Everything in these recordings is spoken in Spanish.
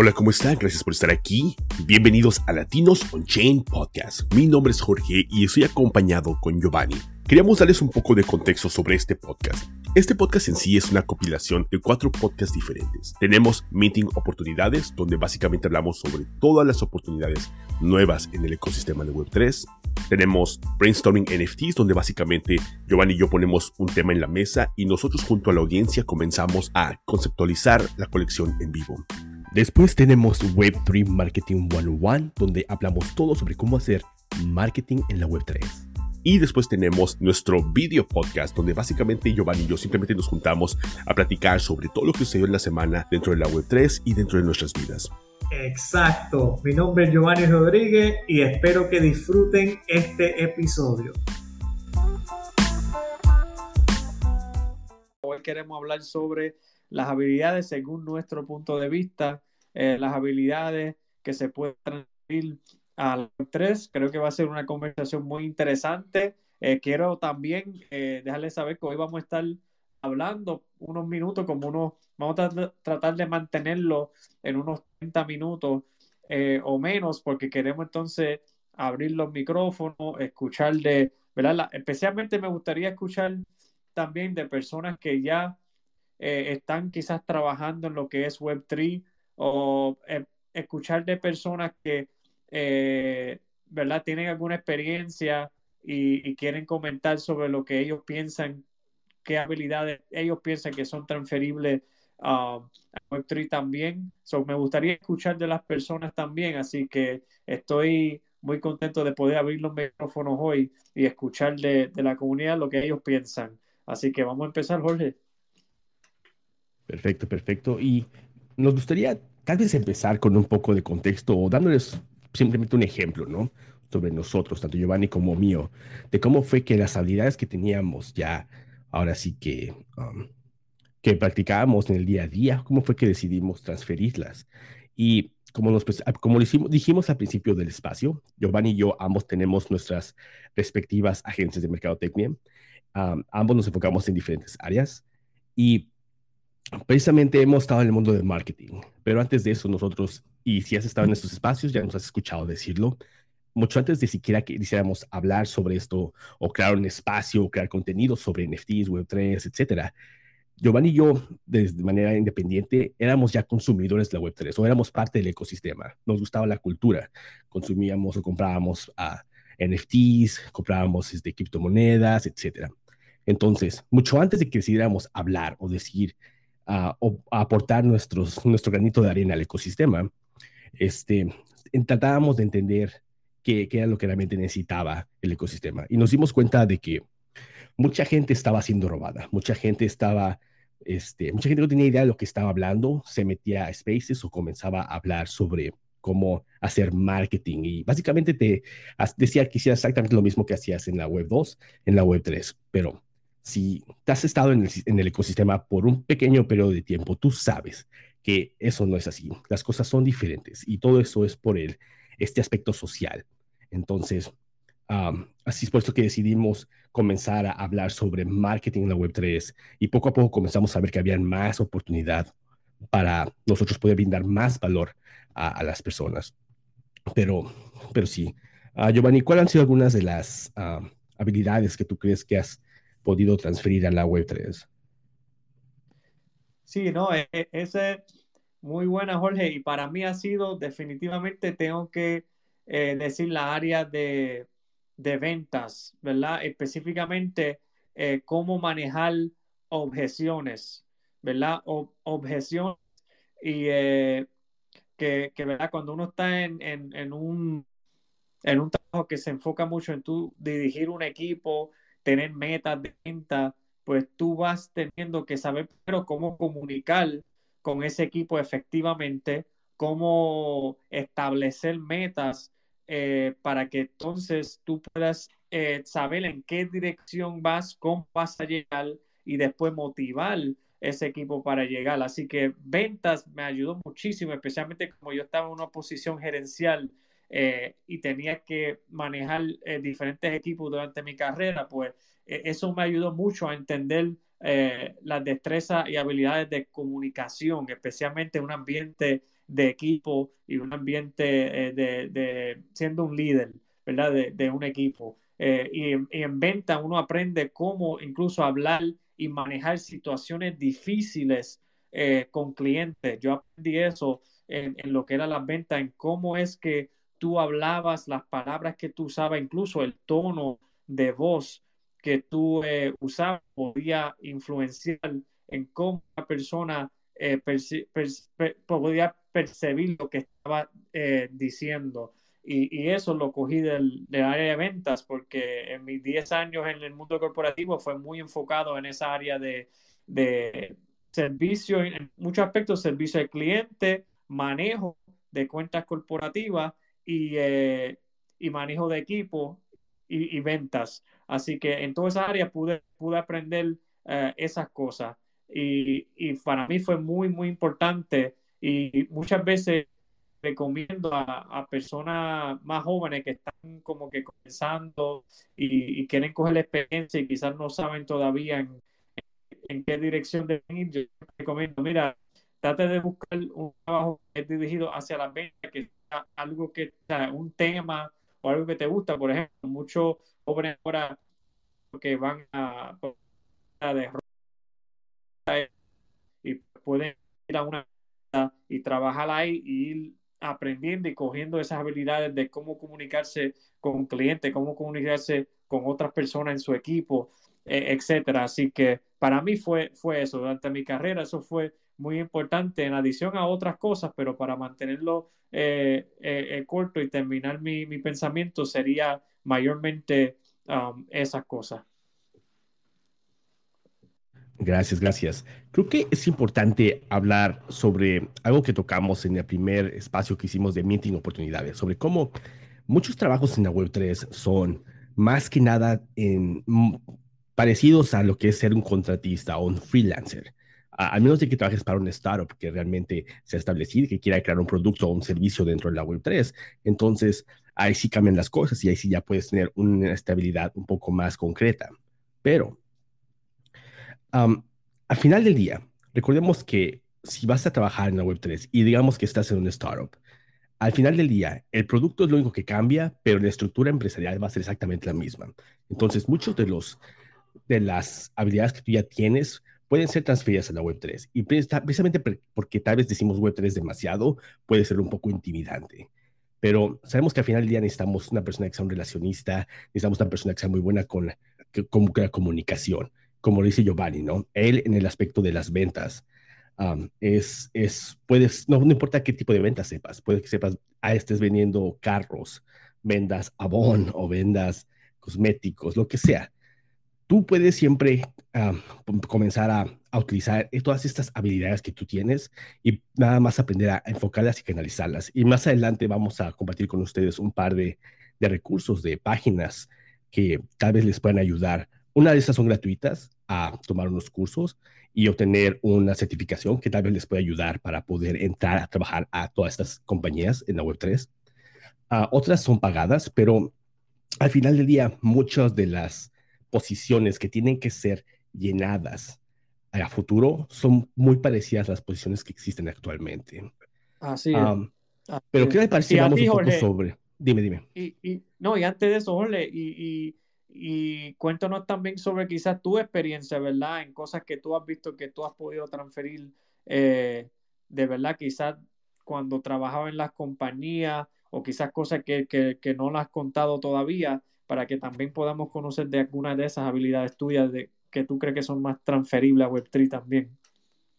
Hola, ¿cómo están? Gracias por estar aquí. Bienvenidos a Latinos on Chain Podcast. Mi nombre es Jorge y estoy acompañado con Giovanni. Queríamos darles un poco de contexto sobre este podcast. Este podcast en sí es una compilación de cuatro podcasts diferentes. Tenemos Meeting Oportunidades, donde básicamente hablamos sobre todas las oportunidades nuevas en el ecosistema de Web3. Tenemos Brainstorming NFTs, donde básicamente Giovanni y yo ponemos un tema en la mesa y nosotros junto a la audiencia comenzamos a conceptualizar la colección en vivo. Después tenemos Web3 Marketing 101, donde hablamos todo sobre cómo hacer marketing en la Web3. Y después tenemos nuestro video podcast, donde básicamente Giovanni y yo simplemente nos juntamos a platicar sobre todo lo que sucedió en la semana dentro de la Web3 y dentro de nuestras vidas. Exacto, mi nombre es Giovanni Rodríguez y espero que disfruten este episodio. Hoy queremos hablar sobre las habilidades según nuestro punto de vista, eh, las habilidades que se pueden transferir a la 3. Creo que va a ser una conversación muy interesante. Eh, quiero también eh, dejarles saber que hoy vamos a estar hablando unos minutos, como unos, vamos a tratar de mantenerlo en unos 30 minutos o menos, porque queremos entonces abrir los micrófonos, escuchar de, ¿verdad? especialmente me gustaría escuchar también de personas que ya eh, están quizás trabajando en lo que es Web3 o eh, escuchar de personas que, eh, ¿verdad? Tienen alguna experiencia y, quieren comentar sobre lo que ellos piensan, qué habilidades ellos piensan que son transferibles a Web3 también. Me gustaría escuchar de las personas también, así que estoy muy contento de poder abrir los micrófonos hoy y escuchar de la comunidad lo que ellos piensan. Así que vamos a empezar, Jorge. Perfecto, perfecto. Y nos gustaría tal vez empezar con un poco de contexto o dándoles simplemente un ejemplo, ¿no? Sobre nosotros, tanto Giovanni como mío, de cómo fue que las habilidades que teníamos ya, ahora sí que, um, que practicábamos en el día a día, cómo fue que decidimos transferirlas. Y como, nos, como dijimos al principio del espacio, Giovanni y yo ambos tenemos nuestras respectivas agencias de mercadotecnia. Um, ambos nos enfocamos en diferentes áreas y precisamente hemos estado en el mundo del marketing, pero antes de eso nosotros, y si has estado en estos espacios, ya nos has escuchado decirlo, mucho antes de siquiera que quisiéramos hablar sobre esto o crear un espacio o crear contenido sobre NFTs, Web3, etcétera, Giovanni y yo, de manera independiente, éramos ya consumidores de la Web3 o éramos parte del ecosistema. Nos gustaba la cultura. Consumíamos o comprábamos NFTs, comprábamos este, criptomonedas, etcétera. Entonces, mucho antes de que decidiéramos hablar o decir a, aportar nuestros, nuestro granito de arena al ecosistema, este, tratábamos de entender qué, qué, era lo que realmente necesitaba el ecosistema. Y nos dimos cuenta de que mucha gente estaba siendo robada, mucha gente estaba, este, mucha gente no tenía idea de lo que estaba hablando, se metía a Spaces o comenzaba a hablar sobre cómo hacer marketing y básicamente te decía que hicieras exactamente lo mismo que hacías en la web 2, en la web 3, pero si te has estado en el, ecosistema por un pequeño periodo de tiempo, tú sabes que eso no es así. Las cosas son diferentes y todo eso es por el, este aspecto social. Entonces, así es por que decidimos comenzar a hablar sobre marketing en la Web3 y poco a poco comenzamos a ver que había más oportunidad para nosotros poder brindar más valor a, las personas. Pero, pero sí, uh, Giovanni, ¿cuáles han sido algunas de las habilidades que tú crees que has podido transferir a la Web3. Sí, no, e, e, ese es muy buena, Jorge, y para mí ha sido definitivamente, tengo que eh, decir la área de, ventas, ¿verdad? Específicamente, eh, cómo manejar objeciones, ¿verdad? objeciones y eh, que, ¿verdad? Cuando uno está en, en, un, en un trabajo que se enfoca mucho en tú dirigir un equipo, tener metas de venta, pues tú vas teniendo que saber pero cómo comunicar con ese equipo efectivamente, cómo establecer metas eh, para que entonces tú puedas eh, saber en qué dirección vas, cómo vas a llegar y después motivar ese equipo para llegar. Así que ventas me ayudó muchísimo, especialmente como yo estaba en una posición gerencial eh, y tenía que manejar eh, diferentes equipos durante mi carrera, pues e, eso me ayudó mucho a entender eh, las destrezas y habilidades de comunicación, especialmente en un ambiente de equipo y un ambiente eh, de, siendo un líder, ¿verdad? De, un equipo. Y, en venta uno aprende cómo incluso hablar y manejar situaciones difíciles con clientes. Yo aprendí eso en, en, lo que era la venta, en cómo es que tú hablabas, las palabras que tú usabas, incluso el tono de voz que tú usabas podía influenciar en cómo una persona eh, podía percibir lo que estaba eh, diciendo. Y, eso lo cogí del, área de ventas porque en mis 10 años en el mundo corporativo fue muy enfocado en esa área de, servicio, en muchos aspectos, servicio al cliente, manejo de cuentas corporativas y, eh, manejo de equipo y, ventas. Así que en toda esa área pude, pude aprender esas cosas y, para mí fue muy, muy importante y muchas veces recomiendo a, personas más jóvenes que están como que comenzando y, quieren coger la experiencia y quizás no saben todavía en, qué dirección deben ir. Yo recomiendo, mira, trate de buscar un trabajo dirigido hacia la venta, que algo que sea un tema o algo que te gusta. Por ejemplo, muchos jóvenes ahora que van a, a de y pueden ir a una y trabajar ahí y ir aprendiendo y cogiendo esas habilidades de cómo comunicarse con un cliente, cómo comunicarse con otras personas en su equipo, e, etcétera. Así que para mí fue, fue eso, durante mi carrera eso fue muy importante en adición a otras cosas, pero para mantenerlo eh, eh, eh, corto y terminar mi, mi pensamiento sería mayormente um, esas cosas. Gracias, gracias. Creo que es importante hablar sobre algo que tocamos en el primer espacio que hicimos de Minting Oportunidades, sobre cómo muchos trabajos en la Web3 son más que nada en, parecidos a lo que es ser un contratista o un freelancer. Al menos de que trabajes para una startup que realmente se ha establecido, que quiera crear un producto o un servicio dentro de la Web3. Entonces, ahí sí cambian las cosas y ahí sí ya puedes tener una estabilidad un poco más concreta. Pero al final del día, recordemos que si vas a trabajar en la Web3 y digamos que estás en una startup, al final del día, el producto es lo único que cambia, pero la estructura empresarial va a ser exactamente la misma. Entonces, muchos de los de las habilidades que tú ya tienes pueden ser transferidas a la Web3. Y precisamente porque tal vez decimos Web3 demasiado, puede ser un poco intimidante. Pero sabemos que al final del día necesitamos una persona que sea un relacionista, necesitamos una persona que sea muy buena con, la comunicación como dice Giovanni, ¿no? Él en el aspecto de las ventas, es, es, puedes, no, no, importa qué tipo de ventas sepas, puede que sepas, ah, estés vendiendo carros, vendas abón o vendas cosméticos, lo que sea. Tú puedes siempre comenzar a, a, utilizar todas estas habilidades que tú tienes y nada más aprender a enfocarlas y canalizarlas. Y más adelante vamos a compartir con ustedes un par de, de recursos, de páginas que tal vez les puedan ayudar una de esas son gratuitas a tomar unos cursos y obtener una certificación que tal vez les pueda ayudar para poder entrar a trabajar a todas estas compañías en la Web3. Ah, otras son pagadas, pero al final del día, muchas de las posiciones que tienen que ser llenadas a futuro son muy parecidas a las posiciones que existen actualmente. Así es. pero ¿qué le parece un poco sobre? Dime, dime. Y, no, y antes de eso, Jorge, y y cuéntanos también sobre quizás tu experiencia, ¿verdad? En cosas que tú has visto que tú has podido transferir, eh, de verdad, quizás cuando trabajaba en las compañías o quizás cosas que, que, no las has contado todavía, para que también podamos conocer de algunas de esas habilidades tuyas de, que tú crees que son más transferibles a Web3 también.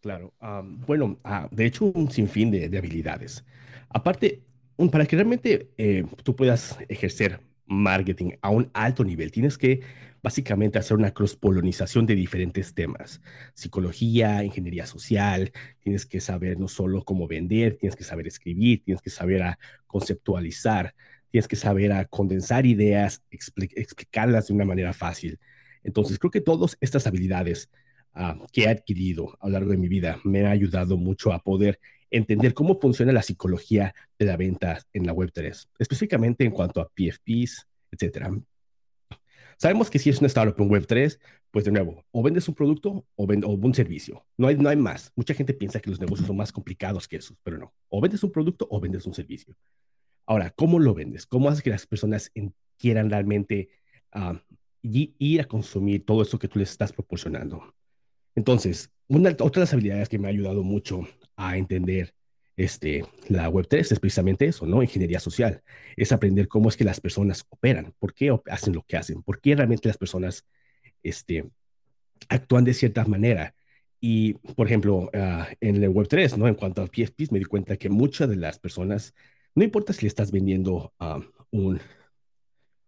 Claro, bueno, ah, de hecho, un sinfín de, de habilidades. Aparte, para que realmente eh, tú puedas ejercer marketing a un alto nivel. Tienes que básicamente hacer una cross-polonización de diferentes temas. Psicología, ingeniería social, tienes que saber no solo cómo vender, tienes que saber escribir, tienes que saber a conceptualizar, tienes que saber a condensar ideas, explicarlas de una manera fácil. Entonces, creo que todas estas habilidades ah, que he adquirido a lo largo de mi vida me han ayudado mucho a poder entender cómo funciona la psicología de la venta en la Web3, específicamente en cuanto a PFPs, etcétera. Sabemos que si es una startup en Web3, pues de nuevo, o vendes un producto o, o, un servicio. No hay, no hay más. Mucha gente piensa que los negocios son más complicados que eso, pero no. O vendes un producto o vendes un servicio. Ahora, ¿cómo lo vendes? ¿Cómo haces que las personas quieran realmente uh, ir a consumir todo eso que tú les estás proporcionando? Entonces, una, otra de las habilidades que me ha ayudado mucho a entender este, la Web3 es precisamente eso, ¿no? Ingeniería social. Es aprender cómo es que las personas operan, por qué hacen lo que hacen, por qué realmente las personas este, actúan de cierta manera. Y, por ejemplo, uh, en el Web3, ¿no? En cuanto a PSPs, me di cuenta que muchas de las personas, no importa si le estás vendiendo uh, un,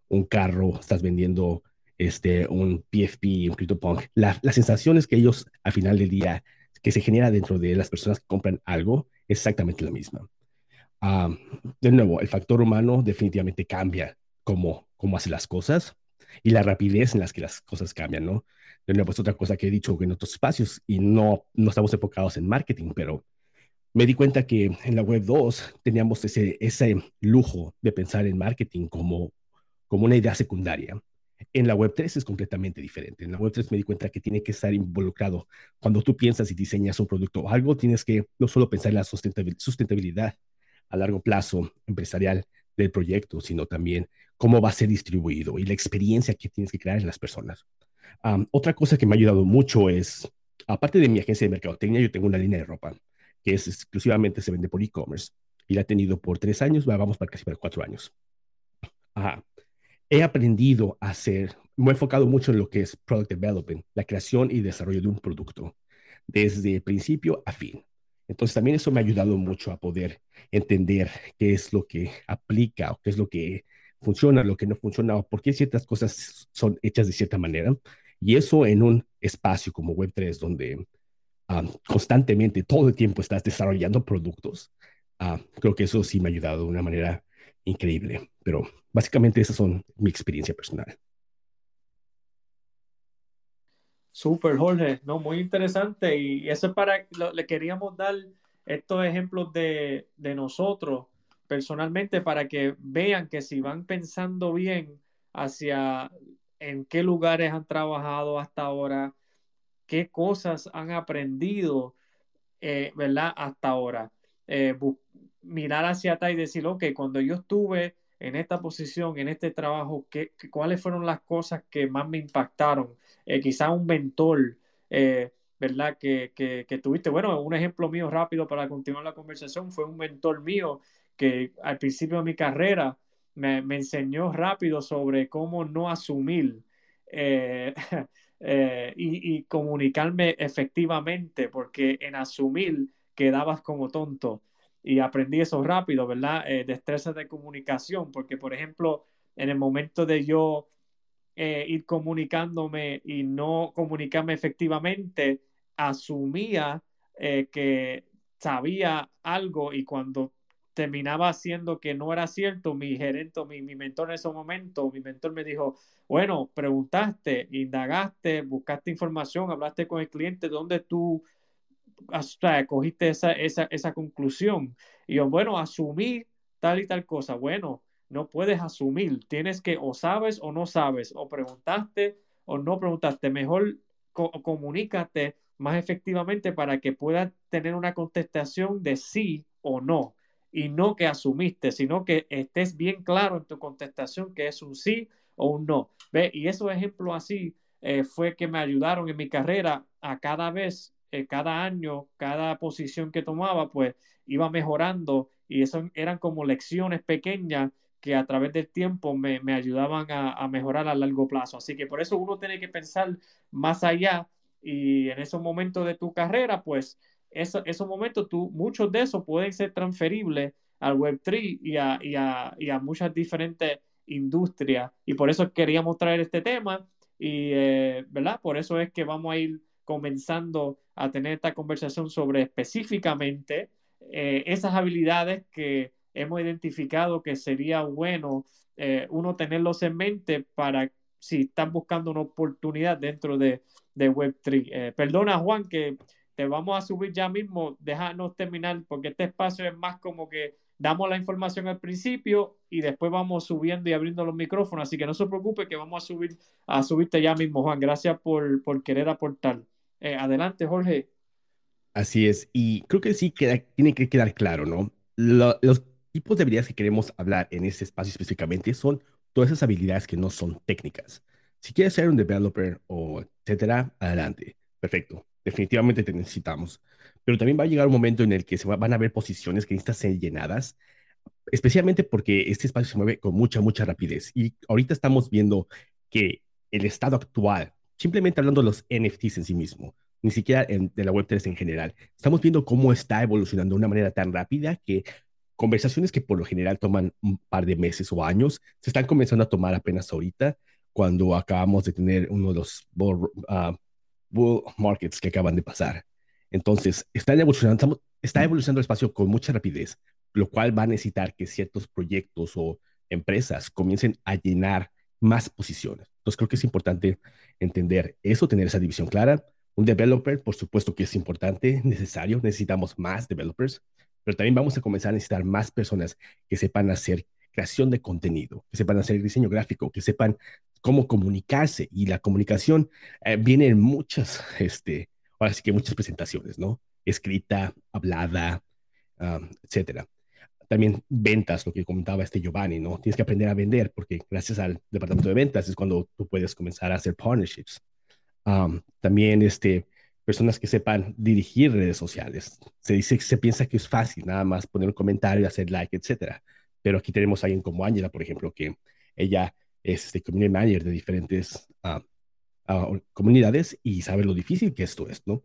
un carro, estás vendiendo este, un PFP, un CryptoPunk, la, las sensaciones que ellos al final del día, que se genera dentro de las personas que compran algo, es exactamente la misma. Uh, de nuevo, el factor humano definitivamente cambia cómo, cómo hace las cosas y la rapidez en las que las cosas cambian, ¿no? De nuevo, es otra cosa que he dicho en otros espacios y no, no estamos enfocados en marketing, pero me di cuenta que en la web 2 teníamos ese, ese lujo de pensar en marketing como, como una idea secundaria. En la web 3 es completamente diferente. En la web 3 me di cuenta que tiene que estar involucrado. Cuando tú piensas y diseñas un producto o algo, tienes que no solo pensar en la sustentabilidad a largo plazo empresarial del proyecto, sino también cómo va a ser distribuido y la experiencia que tienes que crear en las personas. Um, otra cosa que me ha ayudado mucho es, aparte de mi agencia de mercadotecnia, yo tengo una línea de ropa que es exclusivamente se vende por e-commerce y la he tenido por tres años, vamos para casi para cuatro años. Ajá. He aprendido a hacer, me he enfocado mucho en lo que es product development, la creación y desarrollo de un producto, desde principio a fin. Entonces también eso me ha ayudado mucho a poder entender qué es lo que aplica o qué es lo que funciona, lo que no funciona, o por qué ciertas cosas son hechas de cierta manera. Y eso en un espacio como Web3, donde constantemente, todo el tiempo estás desarrollando productos, creo que eso sí me ha ayudado de una manera increíble. Pero básicamente esas son mi experiencia personal. Súper, Jorge, no, muy interesante. Y eso es para, le queríamos dar estos ejemplos de, de nosotros personalmente para que vean que si van pensando bien hacia en qué lugares han trabajado hasta ahora, qué cosas han aprendido, eh, ¿verdad? Hasta ahora. Eh, mirar hacia atrás y decir, ok, cuando yo estuve en esta posición, en este trabajo, ¿qué, cuáles fueron las cosas que más me impactaron? Eh, quizá un mentor, ¿verdad? Que, que, tuviste. Bueno, un ejemplo mío rápido para continuar la conversación fue un mentor mío que al principio de mi carrera me, enseñó rápido sobre cómo no asumir eh, eh, y, comunicarme efectivamente, porque en asumir quedabas como tonto. Y aprendí eso rápido, ¿verdad? Eh, destrezas de comunicación, porque por ejemplo, en el momento de yo ir comunicándome y no comunicarme efectivamente, asumía que sabía algo y cuando terminaba haciendo que no era cierto, mi gerente, mi, mi mentor en ese momento, mi mentor me dijo, bueno, preguntaste, indagaste, buscaste información, hablaste con el cliente, ¿dónde tú o cogiste esa, esa, esa conclusión? Y yo, bueno, asumí tal y tal cosa. Bueno, no puedes asumir, tienes que o sabes o no sabes, o preguntaste o no preguntaste, mejor comunícate más efectivamente para que puedas tener una contestación de sí o no y no que asumiste, sino que estés bien claro en tu contestación que es un sí o un no. ¿Ve? Y esos ejemplos así eh, fue que me ayudaron en mi carrera a cada vez, eh, cada año, cada posición que tomaba, pues iba mejorando y eso eran como lecciones pequeñas que a través del tiempo me, me ayudaban a, a, mejorar a largo plazo. Así que por eso uno tiene que pensar más allá y en esos momentos de tu carrera, pues esos momentos, tú, muchos de esos pueden ser transferibles al Web3 y a, y, a, y a, muchas diferentes industrias. Y por eso queríamos traer este tema y, eh, ¿verdad? Por eso es que vamos a ir comenzando a tener esta conversación sobre específicamente eh, esas habilidades que hemos identificado que sería bueno eh, uno tenerlos en mente para si están buscando una oportunidad dentro de, de Web3. perdona, Juan, que te vamos a subir ya mismo, déjanos terminar, porque este espacio es más como que damos la información al principio y después vamos subiendo y abriendo los micrófonos. Así que no se preocupe que vamos a subir a subirte ya mismo, Juan. Gracias por, por querer aportar. Eh, adelante, Jorge. Así es. Y creo que sí queda, tiene que quedar claro, ¿no? los tipos de habilidades que queremos hablar en este espacio específicamente son todas esas habilidades que no son técnicas. Si quieres ser un developer o etcétera, adelante. Perfecto. Definitivamente te necesitamos pero también va a llegar un momento en el que se van a ver posiciones que necesitan ser llenadas, especialmente porque este espacio se mueve con mucha, mucha rapidez. Y ahorita estamos viendo que el estado actual, simplemente hablando de los NFTs en sí mismo, ni siquiera de la Web3 en general, estamos viendo cómo está evolucionando de una manera tan rápida que conversaciones que por lo general toman un par de meses o años, se están comenzando a tomar apenas ahorita, cuando acabamos de tener uno de los bull markets que acaban de pasar. Entonces, está evolucionando, está evolucionando el espacio con mucha rapidez, lo cual va a necesitar que ciertos proyectos o empresas comiencen a llenar más posiciones. Entonces, creo que es importante entender eso, tener esa división clara. Un developer, por supuesto que es importante, necesario, necesitamos más developers, pero también vamos a comenzar a necesitar más personas que sepan hacer creación de contenido, que sepan hacer diseño gráfico, que sepan cómo comunicarse. Y la comunicación eh, viene en muchas este, ahora sí que muchas presentaciones, ¿no? Escrita, hablada, etcétera. También ventas, lo que comentaba este Giovanni, ¿no? Tienes que aprender a vender porque gracias al departamento de ventas es cuando tú puedes comenzar a hacer partnerships. también este, personas que sepan dirigir redes sociales. Se dice, se piensa que es fácil nada más poner un comentario, hacer like, etcétera. Pero aquí tenemos a alguien como Ángela, por ejemplo, que ella es este community manager de diferentes comunidades y saber lo difícil que esto es, ¿no?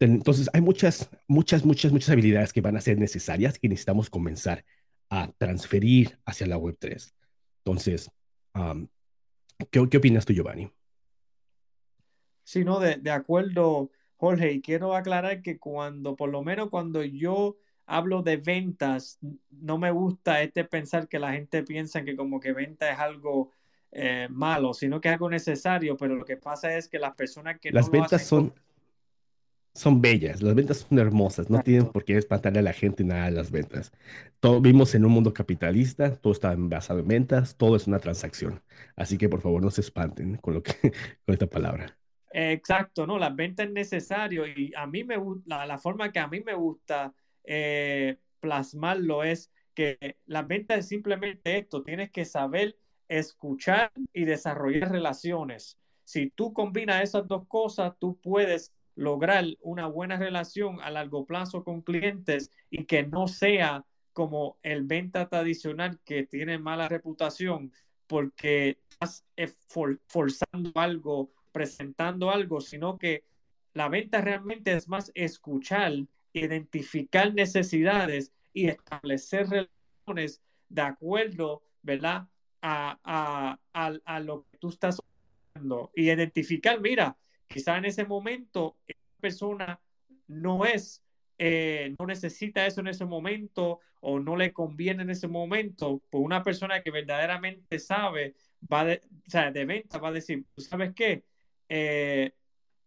Entonces, hay muchas, muchas, muchas, muchas habilidades que van a ser necesarias que necesitamos comenzar a transferir hacia la Web3. Entonces, ¿qué, ¿qué, opinas tú, Giovanni? Sí, no, de, de acuerdo, Jorge, y quiero aclarar que cuando, por lo menos cuando yo hablo de ventas, no me gusta este pensar que la gente piensa que como que venta es algo eh, malo, sino que es algo necesario, pero lo que pasa es que las personas que... Las ventas son, son bellas, las ventas son hermosas, no tienen por qué espantarle a la gente nada de las ventas. Todo, vivimos en un mundo capitalista, todo está basado en ventas, todo es una transacción. Así que por favor no se espanten con, lo que, con esta palabra. Exacto, no, las ventas es necesario y a mí me la, forma que a mí me gusta eh, plasmarlo es que las ventas es simplemente esto, tienes que saber escuchar y desarrollar relaciones. Si tú combinas esas dos cosas, tú puedes lograr una buena relación a largo plazo con clientes y que no sea como el venta tradicional que tiene mala reputación porque estás forzando algo, presentando algo, sino que la venta realmente es más escuchar, identificar necesidades y establecer relaciones de acuerdo, ¿verdad? a, a, lo que tú estás haciendo y identificar, mira, quizá en ese momento esa persona no es, eh, no necesita eso en ese momento o no le conviene en ese momento, pues una persona que verdaderamente sabe, va de, o sea, de venta, va a decir, ¿sabes qué? Eh,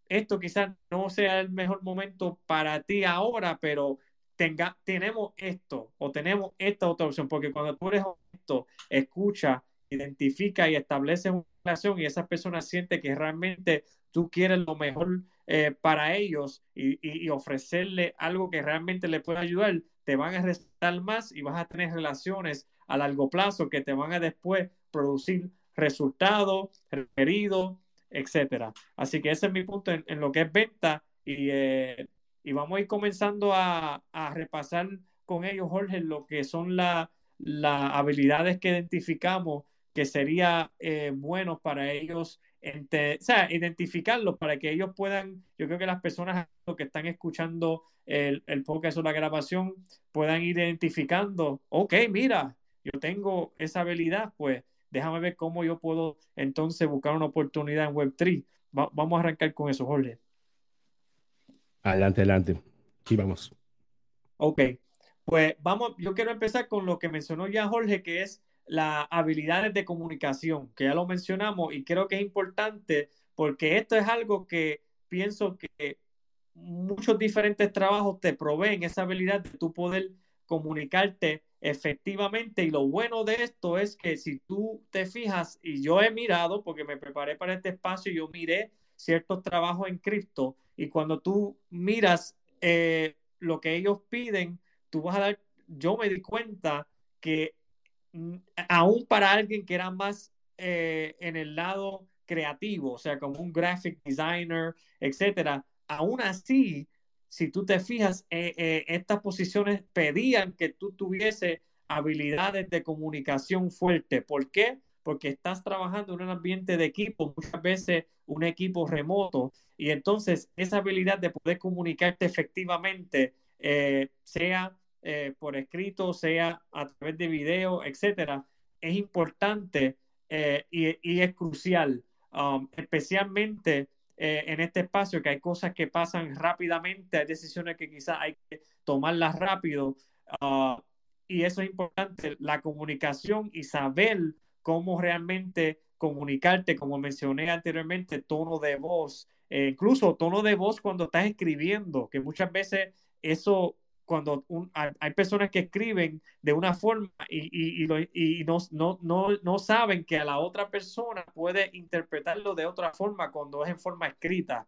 esto quizás no sea el mejor momento para ti ahora, pero tenga, tenemos esto o tenemos esta otra opción, porque cuando tú eres honesto, escucha, identifica y establece una relación y esas personas sienten que realmente tú quieres lo mejor eh, para ellos y, ofrecerle algo que realmente le pueda ayudar, te van a restar más y vas a tener relaciones a largo plazo que te van a después producir resultados, referidos, etcétera. Así que ese es mi punto en, lo que es venta y eh, y vamos a ir comenzando a, repasar con ellos, Jorge, lo que son las habilidades que identificamos que sería eh, bueno para ellos, o sea, identificarlos para que ellos puedan, yo creo que las personas que están escuchando el, el podcast o la grabación puedan ir identificando, ok, mira, yo tengo esa habilidad, pues déjame ver cómo yo puedo entonces buscar una oportunidad en Web3. vamos a arrancar con eso, Jorge. Adelante, adelante. Sí, vamos. Ok, pues vamos, yo quiero empezar con lo que mencionó ya Jorge, que es las habilidades de comunicación, que ya lo mencionamos y creo que es importante porque esto es algo que pienso que muchos diferentes trabajos te proveen esa habilidad de tú poder comunicarte efectivamente. Y lo bueno de esto es que si tú te fijas, y yo he mirado, porque me preparé para este espacio, yo miré ciertos trabajos en cripto, y cuando tú miras eh, lo que ellos piden, tú vas a dar, yo me di cuenta que aún para alguien que era más eh, en el lado creativo, o sea, como un graphic designer, etcétera, aún así, si tú te fijas, eh, eh, estas posiciones pedían que tú tuviese habilidades de comunicación fuerte. ¿Por qué? Porque estás trabajando en un ambiente de equipo, muchas veces un equipo remoto, y entonces esa habilidad de poder comunicarte efectivamente, eh, por escrito, sea a través de video, etcétera, es importante y, y, es crucial, um, especialmente eh, en este espacio, que hay cosas que pasan rápidamente, hay decisiones que quizás hay que tomarlas rápido. Ah, y eso es importante, la comunicación y saber cómo realmente comunicarte, como mencioné anteriormente, tono de voz, eh, incluso tono de voz cuando estás escribiendo, que muchas veces eso cuando hay personas que escriben de una forma y, y, no, no, no, no, saben que a la otra persona puede interpretarlo de otra forma cuando es en forma escrita.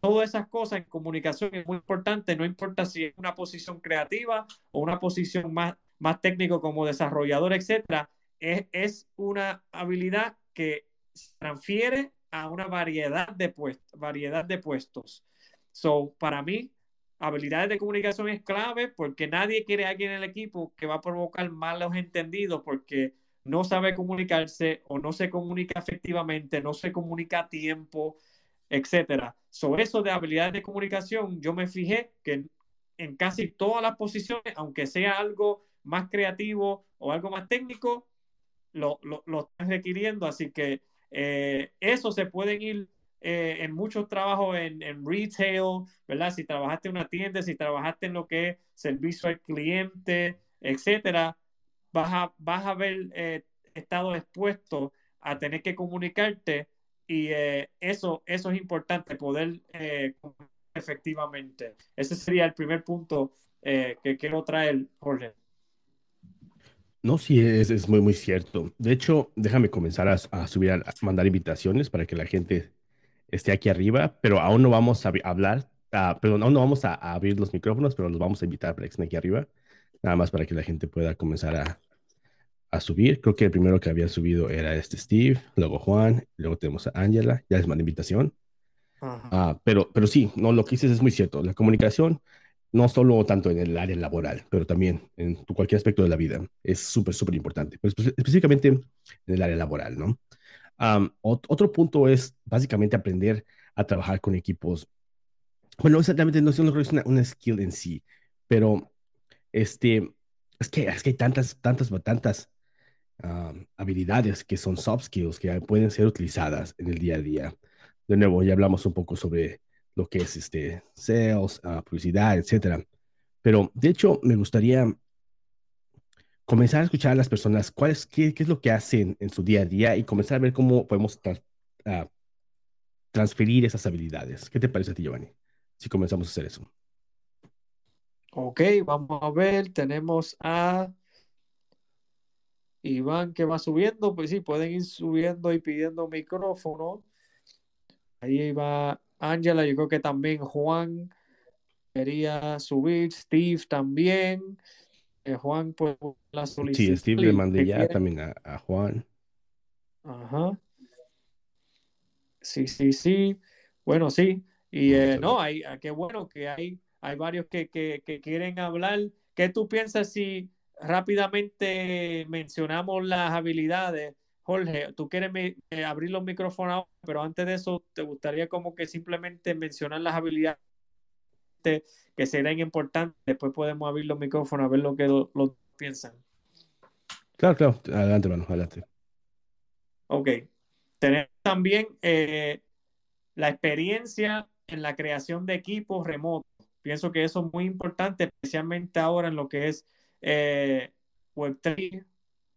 Todas esas cosas en comunicación es muy importante, no importa si es una posición creativa o una posición más, más técnico como desarrollador, etcétera, es, es una habilidad que se transfiere a una variedad de puestos, variedad de puestos. So, para mí, habilidades de comunicación es clave porque nadie quiere a alguien en el equipo que va a provocar malos entendidos porque no sabe comunicarse o no se comunica efectivamente, no se comunica a tiempo, etcétera. Sobre eso de habilidades de comunicación, yo me fijé que en, casi todas las posiciones, aunque sea algo más creativo o algo más técnico, lo, lo, están requiriendo. Así que eh, eso se pueden ir eh, en muchos trabajos en, retail, ¿verdad? Si trabajaste en una tienda, si trabajaste en lo que es servicio al cliente, etcétera, vas a, vas a haber eh, estado expuesto a tener que comunicarte y eh, eso, eso es importante, poder efectivamente. Ese sería el primer punto que quiero traer, Jorge. No, sí, es, es, muy, muy cierto. De hecho, déjame comenzar a, a subir, a mandar invitaciones para que la gente esté aquí arriba, pero aún no vamos a hablar, uh, perdón, aún no vamos a, abrir los micrófonos, pero los vamos a invitar para que estén aquí arriba, nada más para que la gente pueda comenzar a, a subir. Creo que el primero que había subido era este Steve, luego Juan, luego tenemos a Angela, ya les mandé invitación. Uh, pero, pero sí, no, lo que dices es muy cierto. La comunicación, no solo tanto en el área laboral, pero también en cualquier aspecto de la vida, es súper, súper importante. Pero específicamente en el área laboral, ¿no? Otro punto es básicamente aprender a trabajar con equipos. Bueno, exactamente, no, no es una, una skill en sí, pero este, es que, es que hay tantas, tantas, tantas habilidades que son soft skills que pueden ser utilizadas en el día a día. De nuevo, ya hablamos un poco sobre lo que es este, sales, uh, publicidad, etcétera. Pero de hecho, me gustaría comenzar a escuchar a las personas, cuál es, qué, qué, es lo que hacen en su día a día y comenzar a ver cómo podemos transferir esas habilidades. ¿Qué te parece a ti, Giovanni? Si comenzamos a hacer eso. Ok, vamos a ver, tenemos a Iván que va subiendo, pues sí, pueden ir subiendo y pidiendo micrófono. Ahí va Ángela, yo creo que también Juan quería subir, Steve también. Eh, Juan, pues la solicitud. Sí, Steve le mandé ya también a, Juan. Ajá. Sí, sí, sí. Bueno, sí. Y eh, no, hay, ah, qué bueno que hay, hay varios que, quieren hablar. ¿Qué tú piensas si rápidamente mencionamos las habilidades? Jorge, tú quieres eh, abrir los micrófonos, pero antes de eso, ¿te gustaría como que simplemente mencionar las habilidades que serán importantes. Después podemos abrir los micrófonos a ver lo que lo, piensan. Claro, claro. Adelante, hermano, adelante. Ok. Tenemos también eh, la experiencia en la creación de equipos remotos. Pienso que eso es muy importante, especialmente ahora en lo que es eh, Web3,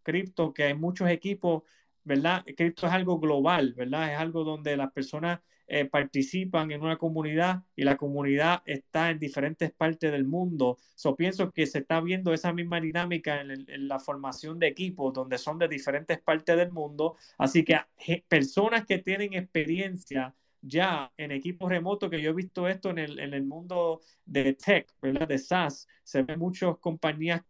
cripto, que hay muchos equipos, ¿verdad? Cripto es algo global, ¿verdad? Es algo donde las personas eh, participan en una comunidad y la comunidad está en diferentes partes del mundo. So, pienso que se está viendo esa misma dinámica en, la formación de equipos donde son de diferentes partes del mundo. Así que personas que tienen experiencia ya en equipos remotos, que yo he visto esto en el, en el mundo de tech, ¿verdad? De SaaS, se ven muchas compañías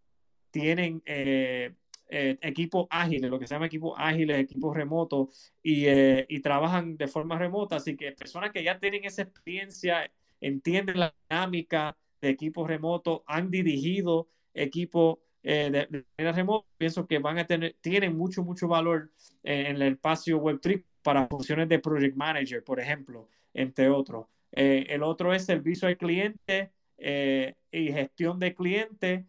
tienen eh, eh, equipos ágiles, lo que se llama equipos ágiles, equipos remotos, eh, y, trabajan de forma remota. Así que personas que ya tienen esa experiencia, entienden la dinámica de equipos remotos, han dirigido equipos eh, de, manera remota, pienso que van a tener, tienen mucho, mucho valor en el espacio Web3 para funciones de Project Manager, por ejemplo, entre otros. el otro es servicio al cliente y gestión de cliente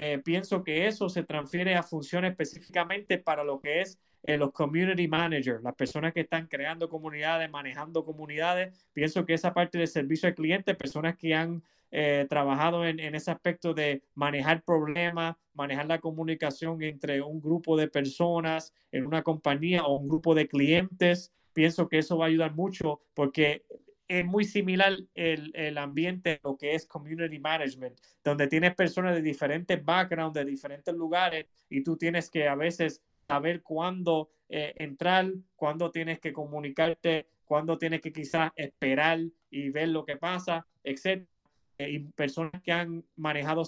eh, pienso que eso se transfiere a funciones específicamente para lo que es eh, los community managers, las personas que están creando comunidades, manejando comunidades. Pienso que esa parte de servicio al cliente, personas que han eh, trabajado en, en, ese aspecto de manejar problemas, manejar la comunicación entre un grupo de personas en una compañía o un grupo de clientes. Pienso que eso va a ayudar mucho porque es muy similar el, el ambiente, lo que es community management, donde tienes personas de diferentes backgrounds, de diferentes lugares, y tú tienes que a veces saber cuándo eh, entrar, cuándo tienes que comunicarte, cuándo tienes que quizás esperar y ver lo que pasa, etc. y personas que han manejado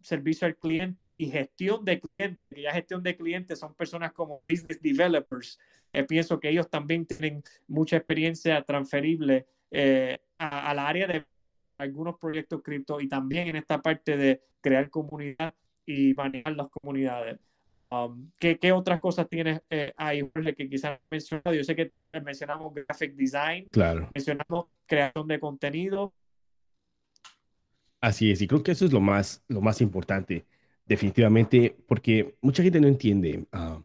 servicio al cliente y gestión de clientes, que ya gestión de clientes son personas como business developers. Eh, pienso que ellos también tienen mucha experiencia transferible eh, a, la área de algunos proyectos cripto y también en esta parte de crear comunidad y manejar las comunidades. Um, ¿qué, ¿qué, otras cosas tienes eh, ahí, que quizás mencionado? Yo sé que mencionamos graphic design, claro. mencionamos creación de contenido. Así es, y creo que eso es lo más, lo más importante, definitivamente, porque mucha gente no entiende uh,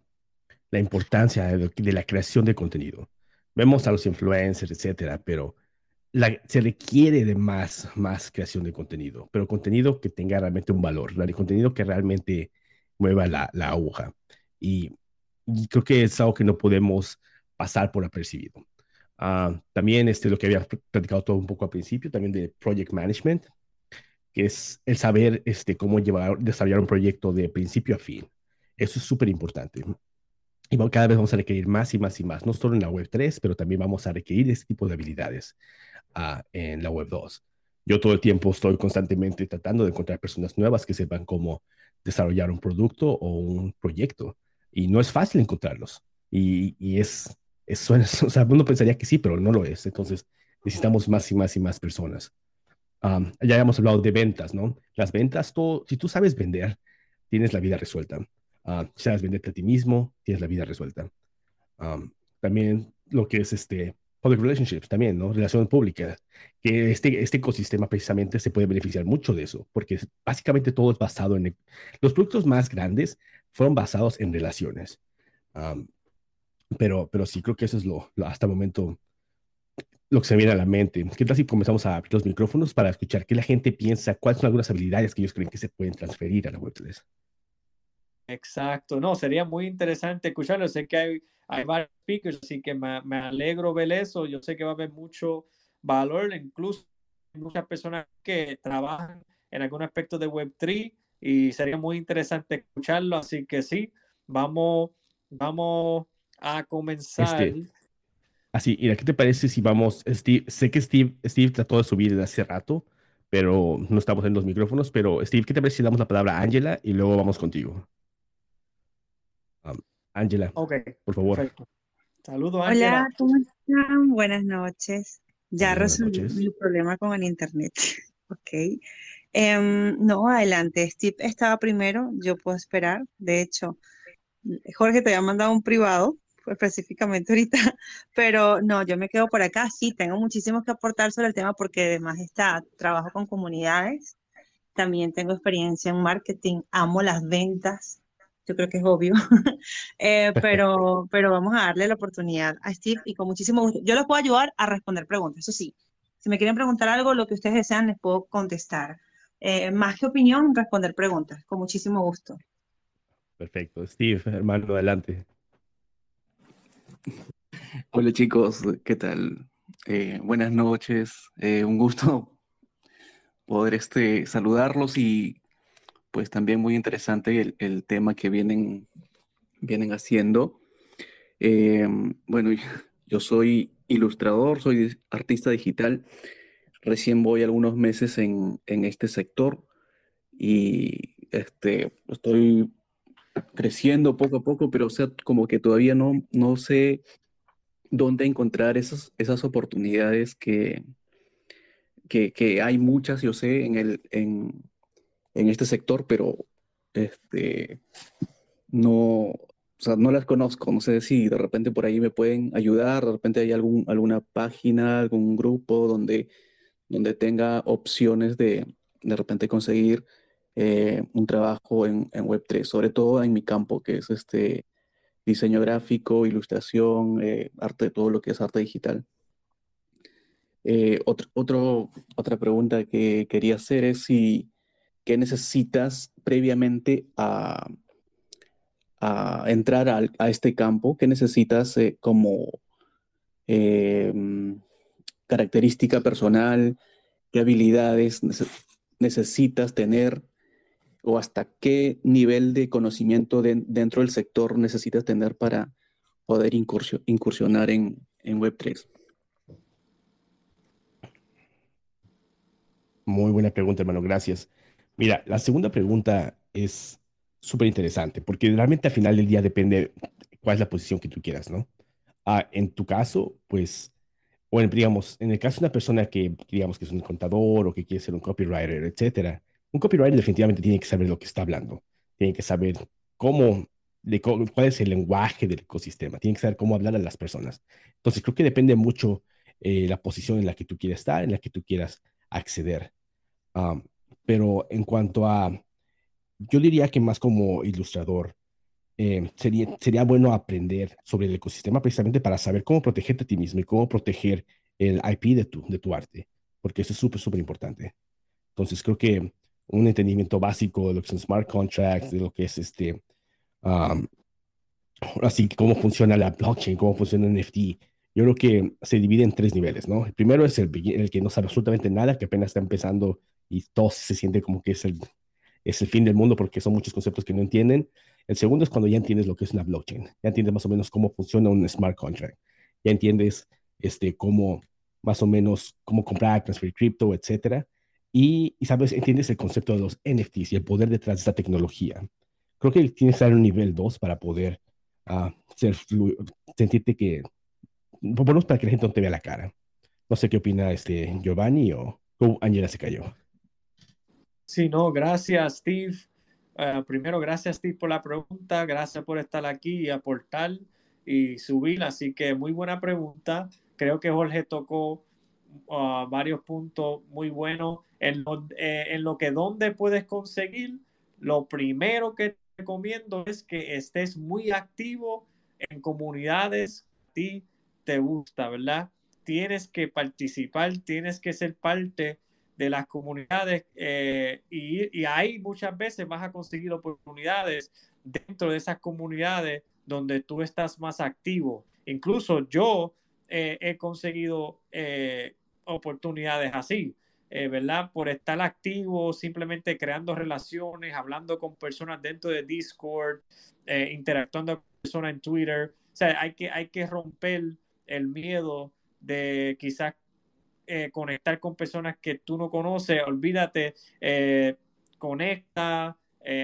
la importancia de, de, la creación de contenido. Vemos a los influencers, etcétera, pero se requiere de más, más creación de contenido, pero contenido que tenga realmente un valor, contenido que realmente mueva la, la aguja. Y, creo que es algo que no podemos pasar por apercibido. Ah, también este, lo que había platicado todo un poco al principio, también de project management, que es el saber este, cómo llevar, desarrollar un proyecto de principio a fin. Eso es súper importante. Y cada vez vamos a requerir más y más y más, no solo en la web 3, pero también vamos a requerir este tipo de habilidades en la web 2. Yo todo el tiempo estoy constantemente tratando de encontrar personas nuevas que sepan cómo desarrollar un producto o un proyecto. Y no es fácil encontrarlos. Y, y es, es, o sea, uno pensaría que sí, pero no lo es. Entonces necesitamos más y más y más personas. ya hemos hablado de ventas, ¿no? Las ventas, todo, si tú sabes vender, tienes la vida resuelta. Uh, si sabes venderte a ti mismo, tienes la vida resuelta. también lo que es este, public relationships también, ¿no? Relación pública, que este, este ecosistema precisamente se puede beneficiar mucho de eso, porque básicamente todo es basado en... los productos más grandes fueron basados en relaciones. pero, pero sí, creo que eso es lo, hasta el momento lo que se viene a la mente. ¿Qué tal si comenzamos a abrir los micrófonos para escuchar qué la gente piensa, cuáles son algunas habilidades que ellos creen que se pueden transferir a la Web3? Exacto, no, sería muy interesante escucharlo. Sé que hay hay varios speakers, así que me, me, alegro ver eso. Yo sé que va a haber mucho valor, incluso muchas personas que trabajan en algún aspecto de Web3 y sería muy interesante escucharlo. Así que sí, vamos, vamos a comenzar. Este, así, ¿y qué te parece si vamos, Steve? Sé que Steve, Steve trató de subir hace rato, pero no estamos en los micrófonos. Pero Steve, ¿qué te parece si damos la palabra a Angela y luego vamos contigo? Ángela, por favor. Saludos, Ángela. Hola, ¿cómo están? Buenas noches. Ya resolví mi problema con el internet. ok. Em, no, adelante. Steve estaba primero, yo puedo esperar. De hecho, Jorge te había mandado un privado, específicamente ahorita, pero no, yo me quedo por acá. Sí, tengo muchísimo que aportar sobre el tema porque además está, trabajo con comunidades, también tengo experiencia en marketing, amo las ventas, yo creo que es obvio, eh, pero, pero vamos a darle la oportunidad a Steve y con muchísimo gusto. Yo les puedo ayudar a responder preguntas, eso sí. Si me quieren preguntar algo, lo que ustedes desean, les puedo contestar. Eh, más que opinión, responder preguntas, con muchísimo gusto. Perfecto. Steve, hermano, adelante. Hola chicos, ¿qué tal? Eh, buenas noches, eh, un gusto poder este, saludarlos y pues también muy interesante el, tema que vienen, vienen haciendo. Eh, bueno, yo soy ilustrador, soy artista digital, recién voy algunos meses en, en este sector y este, estoy creciendo poco a poco, pero o sea, como que todavía no, no sé dónde encontrar esas, esas oportunidades que, que, hay muchas, yo sé, en, el, este sector, pero este, no, no las conozco. No sé si de repente por ahí me pueden ayudar, de repente hay algún, alguna página, algún grupo donde, donde tenga opciones de de repente conseguir eh, un trabajo en, en Web3, sobre todo en mi campo, que es este diseño gráfico, ilustración, eh, arte, todo lo que es arte digital. Eh, otro, otra pregunta que quería hacer es si, ¿qué necesitas previamente a, entrar a, este campo? ¿Qué necesitas eh, como em, característica personal? ¿Qué habilidades necesitas tener o hasta qué nivel de conocimiento dentro del sector necesitas tener para poder incursionar en, Web3? Muy buena pregunta, hermano, gracias. Mira, la segunda pregunta es súper interesante, porque realmente al final del día depende cuál es la posición que tú quieras, ¿no? Ah, en tu caso, pues, o digamos, en el caso de una persona que, digamos, que es un contador o que quiere ser un copywriter, etcétera, un copywriter definitivamente tiene que saber lo que está hablando, tiene que saber cómo, de, cuál es el lenguaje del ecosistema, tiene que saber cómo hablar a las personas. Entonces, creo que depende mucho eh, la posición en la que tú quieras estar, en la que tú quieras acceder. Pero en cuanto a, yo diría que más como ilustrador, eh, sería, sería bueno aprender sobre el ecosistema precisamente para saber cómo protegerte a ti mismo y cómo proteger el IP de tu, de tu arte, porque eso es súper, súper importante. Entonces, creo que un entendimiento básico de lo que son smart contracts, de lo que es este, así cómo funciona la blockchain, cómo funciona el NFT. Yo creo que se divide en tres niveles, ¿no? El primero es el que no sabe absolutamente nada, que apenas está empezando y todo se siente como que es el, es el fin del mundo porque son muchos conceptos que no entienden. El segundo es cuando ya entiendes lo que es una blockchain, ya entiendes más o menos cómo funciona un smart contract, ya entiendes este, cómo, más o menos, cómo comprar, transferir cripto, etcétera y, sabes, entiendes el concepto de los NFTs y el poder detrás de esta tecnología. Creo que tienes que estar en un nivel 2 para poder uh, ser sentirte que, por lo menos para que la gente no te vea la cara. No sé qué opina este Giovanni o Angela se cayó. Sí, no, gracias Steve. Uh, primero, gracias Steve por la pregunta, gracias por estar aquí y aportar y subir. Así que muy buena pregunta. Creo que Jorge tocó uh, varios puntos muy buenos en lo, eh, en lo que dónde puedes conseguir, lo primero que recomiendo es que estés muy activo en comunidades que a ti te gusta, ¿verdad? Tienes que participar, tienes que ser parte de las comunidades eh, y, y, ahí muchas veces vas a conseguir oportunidades dentro de esas comunidades donde tú estás más activo. Incluso yo eh, he conseguido oportunidades así. Eh, ¿verdad? Por estar activo, simplemente creando relaciones, hablando con personas dentro de Discord, eh, interactuando con personas en Twitter. O sea, hay que, hay que romper el miedo de quizás eh, conectar con personas que tú no conoces. Olvídate, conecta,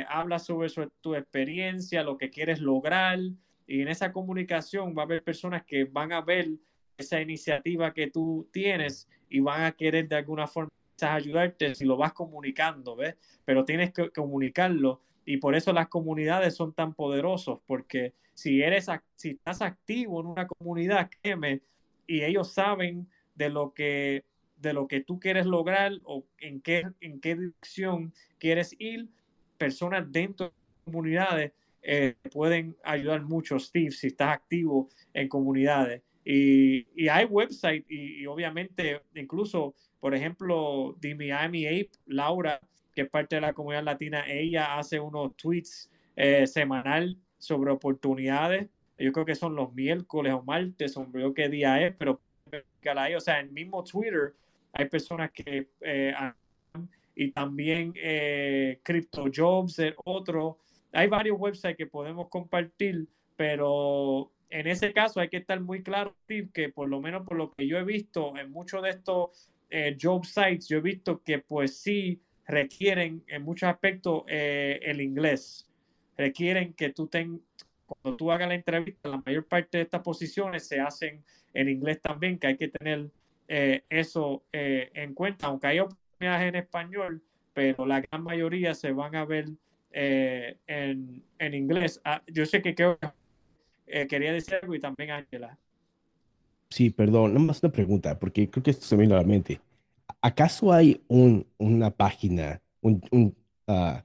habla sobre, sobre tu experiencia, lo que quieres lograr. Y en esa comunicación va a haber personas que van a ver esa iniciativa que tú tienes y van a querer de alguna forma ayudarte si lo vas comunicando, ¿ves? Pero tienes que comunicarlo y por eso las comunidades son tan poderosos, porque si eres, si estás activo en una comunidad, créeme, y ellos saben de lo que de lo que tú quieres lograr o en qué, en qué dirección quieres ir, personas dentro de comunidades eh, pueden ayudar mucho, Steve, si estás activo en comunidades. Y, hay website y, obviamente incluso, por ejemplo, de Miami Ape, Laura, que es parte de la comunidad latina, ella hace unos tweets eh, semanal sobre oportunidades. Yo creo que son los miércoles o martes, no qué día es, pero o sea, en mismo Twitter hay personas que eh, y también eh, CryptoJobs, otro. Hay varios websites que podemos compartir, pero en ese caso hay que estar muy claro, que por lo menos por lo que yo he visto en muchos de estos eh, job sites, yo he visto que pues sí requieren en muchos aspectos eh, el inglés. Requieren que tú tengas, cuando tú hagas la entrevista, la mayor parte de estas posiciones se hacen en inglés también, que hay que tener eh, eso en cuenta, aunque hay oportunidades en español, pero la gran mayoría se van a ver en, en, inglés. Ah, yo sé que creo eh, quería decir algo y también Ángela. Sí, perdón, más una pregunta, porque creo que esto se me viene a la mente. ¿Acaso hay un, una página, un, un uh,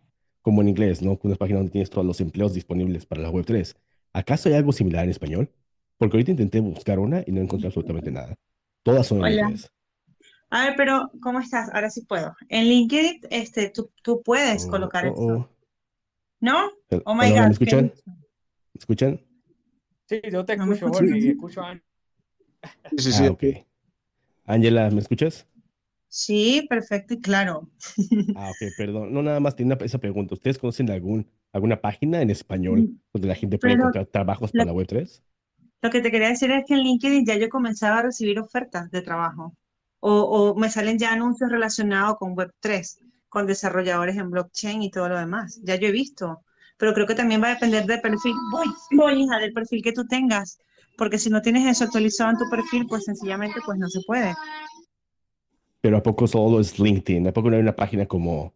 como en inglés, ¿no? Una página donde tienes todos los empleos disponibles para la Web3. ¿Acaso hay algo similar en español? Porque ahorita intenté buscar una y no encontré absolutamente nada. Todas son en inglés. A ver, pero ¿cómo estás? Ahora sí puedo. En LinkedIn, este, tú, tú puedes oh, colocar oh, eso. Oh. ¿No? Oh my God. ¿Me escuchan? ¿Me escuchan? Sí, yo te escucho, Jorge, y escucho a Sí, sí, ah, ok. Ángela, ¿me escuchas? Sí, perfecto y claro. Ah, ok, perdón. No, nada más tiene esa pregunta. ¿Ustedes conocen algún, alguna página en español mm, donde la gente puede encontrar trabajos para la Web3? Lo que te quería decir es que en LinkedIn ya yo comenzaba a recibir ofertas de trabajo o, o me salen ya anuncios relacionados con Web3, con desarrolladores en blockchain y todo lo demás. Ya yo he visto pero creo que también va a depender del perfil, voy, voy, hija, del perfil que tú tengas, porque si no tienes eso actualizado en tu perfil, pues sencillamente pues no se puede. Pero ¿a poco solo es LinkedIn? ¿A poco no hay una página como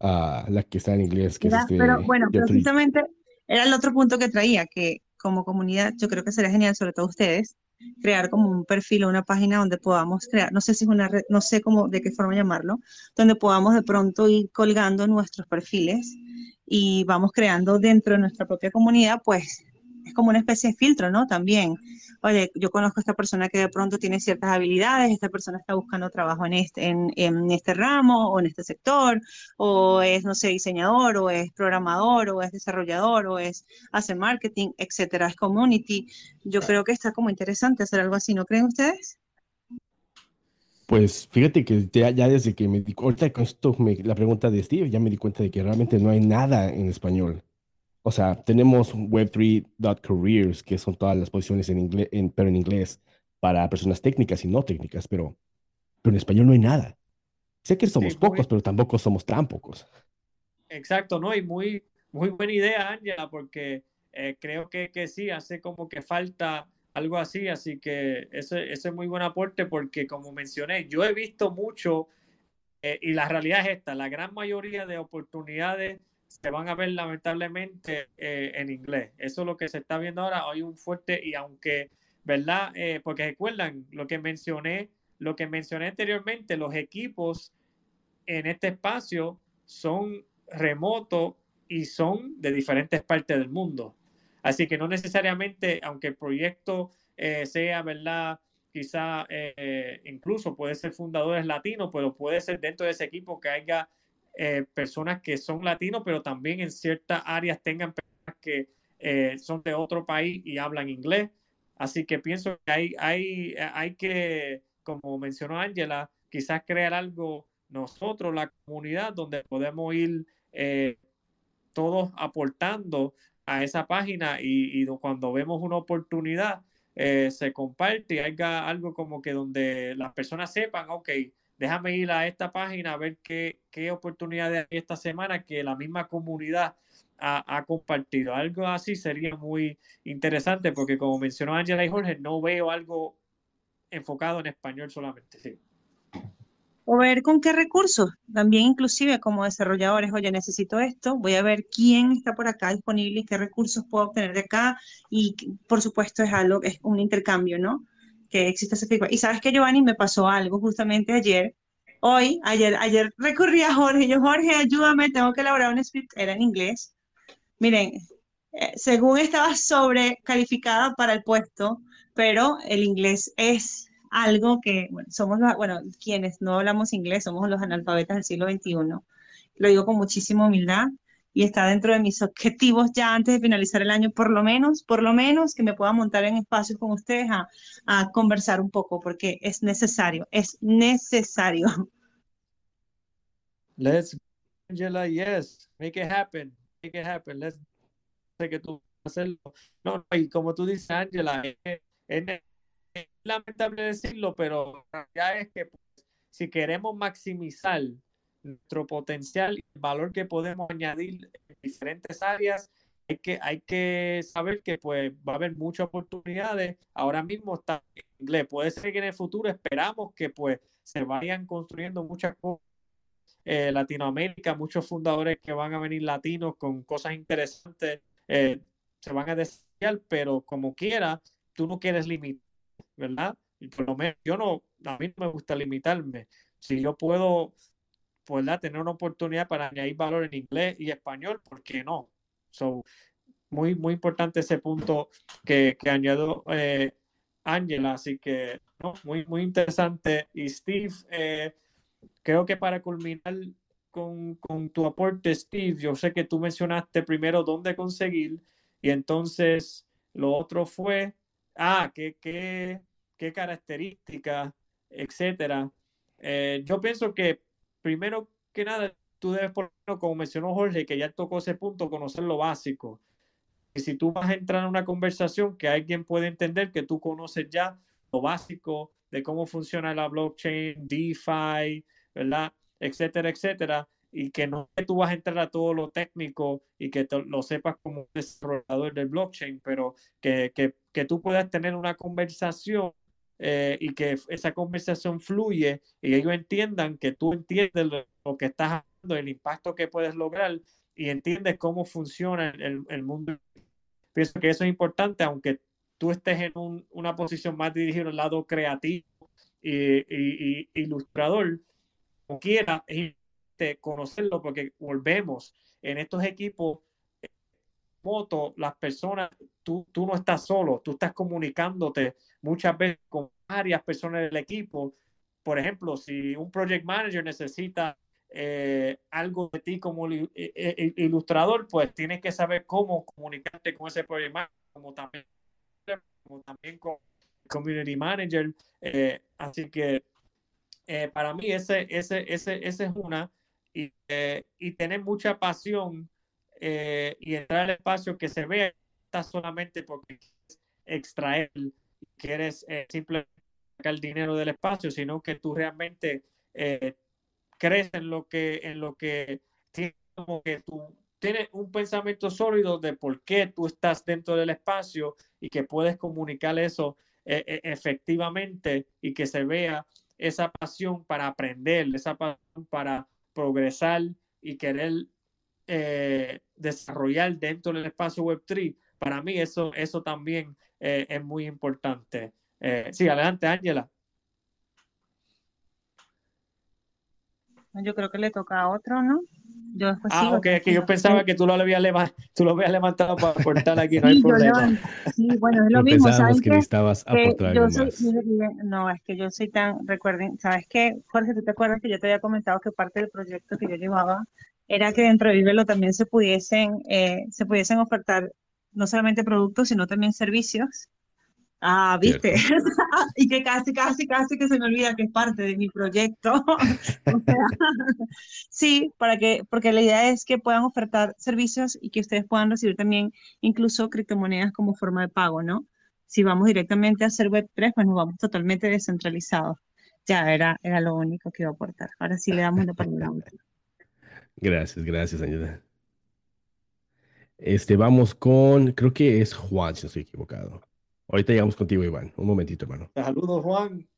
uh, la que está en inglés? Que este pero bueno, precisamente era el otro punto que traía, que como comunidad yo creo que sería genial, sobre todo ustedes, crear como un perfil o una página donde podamos crear, no sé si es una red, no sé cómo, de qué forma llamarlo, donde podamos de pronto ir colgando nuestros perfiles y vamos creando dentro de nuestra propia comunidad, pues es como una especie de filtro, ¿no? También, oye, yo conozco a esta persona que de pronto tiene ciertas habilidades, esta persona está buscando trabajo en este, en, este ramo o en este sector, o es, no sé, diseñador, o es programador, o es desarrollador, o es, hace marketing, etcétera, es community. Yo creo que está como interesante hacer algo así, ¿no creen ustedes? Pues fíjate que ya, desde que me di ahorita con esto, la pregunta de Steve, ya me di cuenta de que realmente no hay nada en español. O sea, tenemos web3.careers, que son todas las posiciones en inglés, pero en inglés, para personas técnicas y no técnicas, pero, pero en español no hay nada. Sé que somos pocos, pero tampoco somos tan pocos. Exacto, ¿no? Y muy, muy buena idea, Ángela, porque eh, creo que, que sí, hace como que falta algo así, así que ese, ese, es muy buen aporte porque como mencioné, yo he visto mucho eh, y la realidad es esta, la gran mayoría de oportunidades se van a ver lamentablemente eh, en inglés. Eso es lo que se está viendo ahora, hay un fuerte y aunque, ¿verdad? Eh, porque recuerdan lo que mencioné, lo que mencioné anteriormente, los equipos en este espacio son remotos y son de diferentes partes del mundo. Así que no necesariamente, aunque el proyecto eh, sea, ¿verdad? Quizá eh, incluso puede ser fundadores latinos, pero puede ser dentro de ese equipo que haya eh, personas que son latinos, pero también en ciertas áreas tengan personas que son de otro país y hablan inglés. Así que pienso que hay, hay, hay que, como mencionó Ángela, quizás crear algo nosotros, la comunidad, donde podemos ir todos aportando a esa página y, cuando vemos una oportunidad eh, se comparte y haya algo como que donde las personas sepan, ok, déjame ir a esta página a ver qué, qué oportunidades hay esta semana que la misma comunidad ha, ha, compartido. Algo así sería muy interesante porque como mencionó Angela y Jorge, no veo algo enfocado en español solamente. Sí o ver con qué recursos, también inclusive como desarrolladores, oye, necesito esto, voy a ver quién está por acá disponible y qué recursos puedo obtener de acá y por supuesto es algo, es un intercambio, ¿no? Que existe ese feedback. Y sabes que Giovanni me pasó algo justamente ayer, hoy, ayer, ayer recurrí a Jorge, yo Jorge, ayúdame, tengo que elaborar un script, era en inglés. Miren, eh, según estaba sobrecalificada para el puesto, pero el inglés es algo que, bueno, somos los, bueno, quienes no hablamos inglés, somos los analfabetas del siglo XXI. Lo digo con muchísima humildad. Y está dentro de mis objetivos ya antes de finalizar el año, por lo menos, por lo menos que me pueda montar en espacios con ustedes a, conversar un poco, porque es necesario, es necesario. Let's, Angela, yes, make it happen, make it happen. Let's sé que tú hacerlo. No, no, y como tú dices, Angela, es, lamentable decirlo, pero ya es que pues, si queremos maximizar nuestro potencial el valor que podemos añadir en diferentes áreas, hay que, hay que saber que pues va a haber muchas oportunidades. Ahora mismo está en inglés. Puede ser que en el futuro esperamos que pues se vayan construyendo muchas cosas. Eh, Latinoamérica, muchos fundadores que van a venir latinos con cosas interesantes eh, se van a desarrollar, pero como quiera, tú no quieres limitar, ¿verdad? Y por lo menos yo no, a mí no me gusta limitarme. Si yo puedo, pues, tener una oportunidad para añadir valor en inglés y español, ¿por qué no? So, muy, muy importante ese punto que, que añadió eh, Ángela, así que no, muy, muy interesante. Y Steve, eh, creo que para culminar con, con, tu aporte, Steve, yo sé que tú mencionaste primero dónde conseguir y entonces lo otro fue, ah, qué, qué, qué características, etcétera. Eh, yo pienso que primero que nada, tú debes, por como mencionó Jorge, que ya tocó ese punto, conocer lo básico. Y si tú vas a entrar en una conversación que alguien puede entender que tú conoces ya lo básico de cómo funciona la blockchain, DeFi, ¿verdad? Etcétera, etcétera. Y que no tú vas a entrar a todo lo técnico y que lo sepas como desarrollador del blockchain, pero que, que, que tú puedas tener una conversación eh, y que esa conversación fluye y ellos entiendan que tú entiendes lo, que estás haciendo, el impacto que puedes lograr y entiendes cómo funciona el, el mundo. Pienso que eso es importante, aunque tú estés en una posición más dirigida al lado creativo y, y, ilustrador, como quiera, conocerlo porque volvemos en estos equipos moto, las personas, tú, tú no estás solo, tú estás comunicándote muchas veces con varias personas del equipo. Por ejemplo, si un project manager necesita eh, algo de ti como eh, eh, ilustrador, pues tienes que saber cómo comunicarte con ese project manager, como también, como también community manager. así que para mí ese, ese, ese, ese es una. Y, y tener mucha pasión eh, y entrar al espacio que se vea solamente porque quieres extraer, quieres eh, simplemente sacar el dinero del espacio, sino que tú realmente eh, crees en lo que, en lo que tienes, como que tú tienes un pensamiento sólido de por qué tú estás dentro del espacio y que puedes comunicar eso efectivamente y que se vea esa pasión para aprender, esa pasión para progresar y querer eh, desarrollar dentro del espacio Web3, para mí eso, eso también eh, es muy importante. Eh, sí, adelante, Ángela. Yo creo que le toca a otro, ¿no? Yo ah, ok, que yo pensaba que tú lo habías, levantado, tú lo habías levantado para aportar aquí, no hay problema. sí, bueno, es lo mismo, ¿sabes? que necesitabas aportar algo más. no, es que yo soy tan, recuerden, ¿sabes qué? Jorge, ¿tú te acuerdas que yo te había comentado que parte del proyecto que yo llevaba era que dentro de Vivelo también se pudiesen, eh, se pudiesen ofertar no solamente productos, sino también servicios. Ah, viste. y que casi, casi, casi que se me olvida que es parte de mi proyecto. sí, para que, porque la idea es que puedan ofertar servicios y que ustedes puedan recibir también incluso criptomonedas como forma de pago, ¿no? Si vamos directamente a hacer Web3, pues nos vamos totalmente descentralizados. Ya era, era lo único que iba a aportar. Ahora sí le damos la palabra a Gracias, gracias, Ángela. Este, vamos con, creo que es Juan, si no estoy equivocado. Ahorita llegamos contigo, Iván. Un momentito, hermano. Saludos, Juan.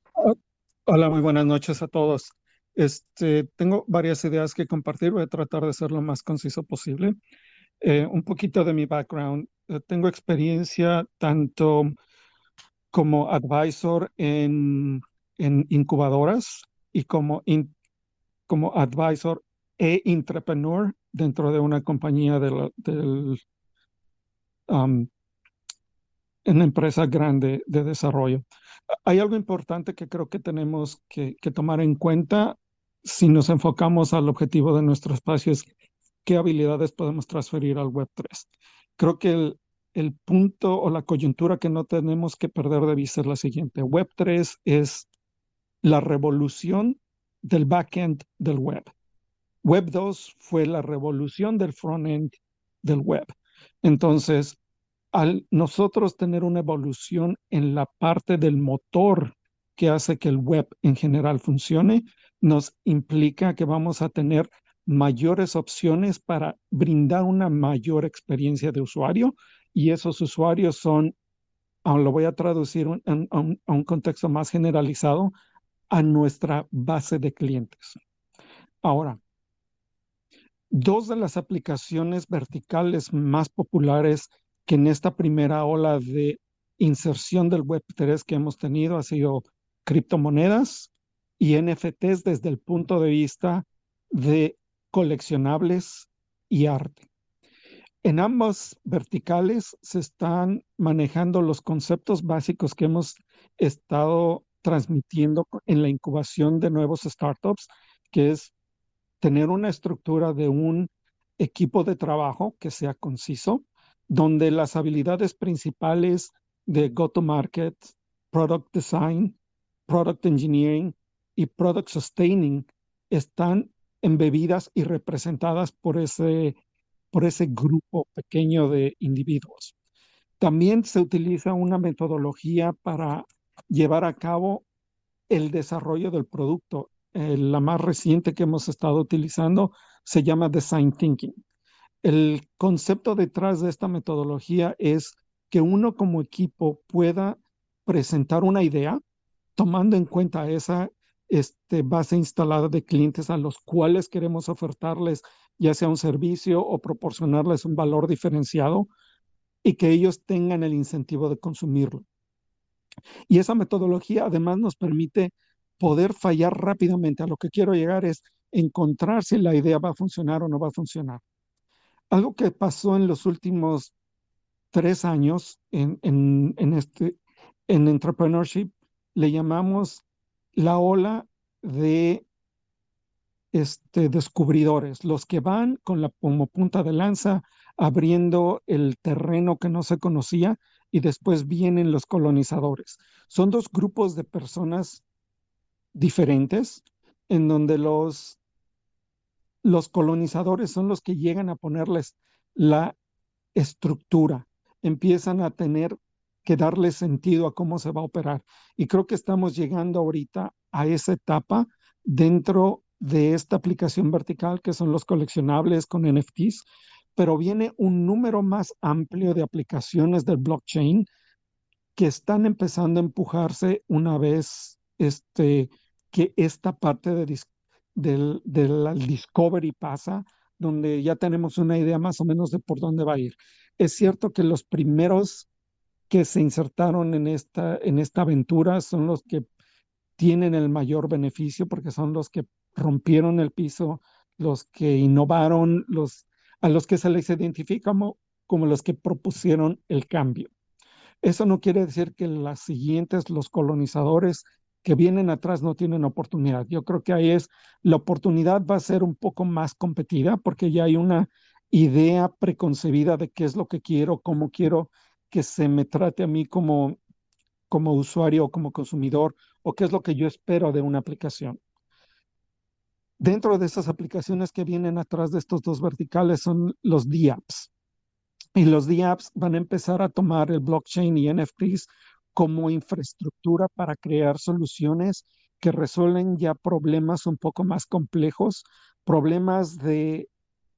Hola, muy buenas noches a todos. Este, tengo varias ideas que compartir. Voy a tratar de ser lo más conciso posible. Eh, un poquito de mi background. Eh, tengo experiencia tanto como advisor en, en incubadoras y como, como advisor e intrapreneur dentro de una compañía de del, en una empresa grande de desarrollo. Hay algo importante que creo que tenemos que, tomar en cuenta si nos enfocamos al objetivo de nuestro espacio, es qué habilidades podemos transferir al Web 3. Creo que el, el punto o la coyuntura que no tenemos que perder de vista es la siguiente. Web 3 es la revolución del backend del web. Web 2 fue la revolución del frontend del web. Entonces, al nosotros tener una evolución en la parte del motor que hace que el web en general funcione, nos implica que vamos a tener mayores opciones para brindar una mayor experiencia de usuario y esos usuarios son, lo voy a traducir a un contexto más generalizado, a nuestra base de clientes. Ahora, dos de las aplicaciones verticales más populares que en esta primera ola de inserción del Web3 que hemos tenido ha sido criptomonedas y NFTs desde el punto de vista de coleccionables y arte. En ambas verticales se están manejando los conceptos básicos que hemos estado transmitiendo en la incubación de nuevos startups, que es tener una estructura de un equipo de trabajo que sea conciso, donde las habilidades principales de go-to-market, product design, product engineering y product sustaining están embebidas y representadas por ese, por ese grupo pequeño de individuos. También se utiliza una metodología para llevar a cabo el desarrollo del producto. Eh, la más reciente que hemos estado utilizando se llama Design Thinking. El concepto detrás de esta metodología es que uno como equipo pueda presentar una idea tomando en cuenta esa este, base instalada de clientes a los cuales queremos ofertarles ya sea un servicio o proporcionarles un valor diferenciado y que ellos tengan el incentivo de consumirlo. Y esa metodología además nos permite poder fallar rápidamente. A lo que quiero llegar es encontrar si la idea va a funcionar o no va a funcionar. Algo que pasó en los últimos tres años en, en, este, en entrepreneurship le llamamos la ola de este, descubridores, los que van con la como punta de lanza abriendo el terreno que no se conocía y después vienen los colonizadores. Son dos grupos de personas diferentes en donde los, los colonizadores son los que llegan a ponerles la estructura, empiezan a tener que darle sentido a cómo se va a operar. Y creo que estamos llegando ahorita a esa etapa dentro de esta aplicación vertical que son los coleccionables con NFTs, pero viene un número más amplio de aplicaciones del blockchain que están empezando a empujarse una vez este, que esta parte de del, discovery pasa, donde ya tenemos una idea más o menos de por dónde va a ir. Es cierto que los primeros que se insertaron en esta, en esta aventura son los que tienen el mayor beneficio porque son los que rompieron el piso, los que innovaron, los a los que se les identifica como, como los que propusieron el cambio. Eso no quiere decir que las siguientes, los colonizadores que vienen atrás no tienen oportunidad. Yo creo que ahí es, la oportunidad va a ser un poco más competida porque ya hay una idea preconcebida de qué es lo que quiero, cómo quiero que se me trate a mí como, como usuario o como consumidor o qué es lo que yo espero de una aplicación. Dentro de esas aplicaciones que vienen atrás de estos dos verticales son los DApps. Y los DApps van a empezar a tomar el blockchain y NFTs como infraestructura para crear soluciones que resuelven ya problemas un poco más complejos, problemas de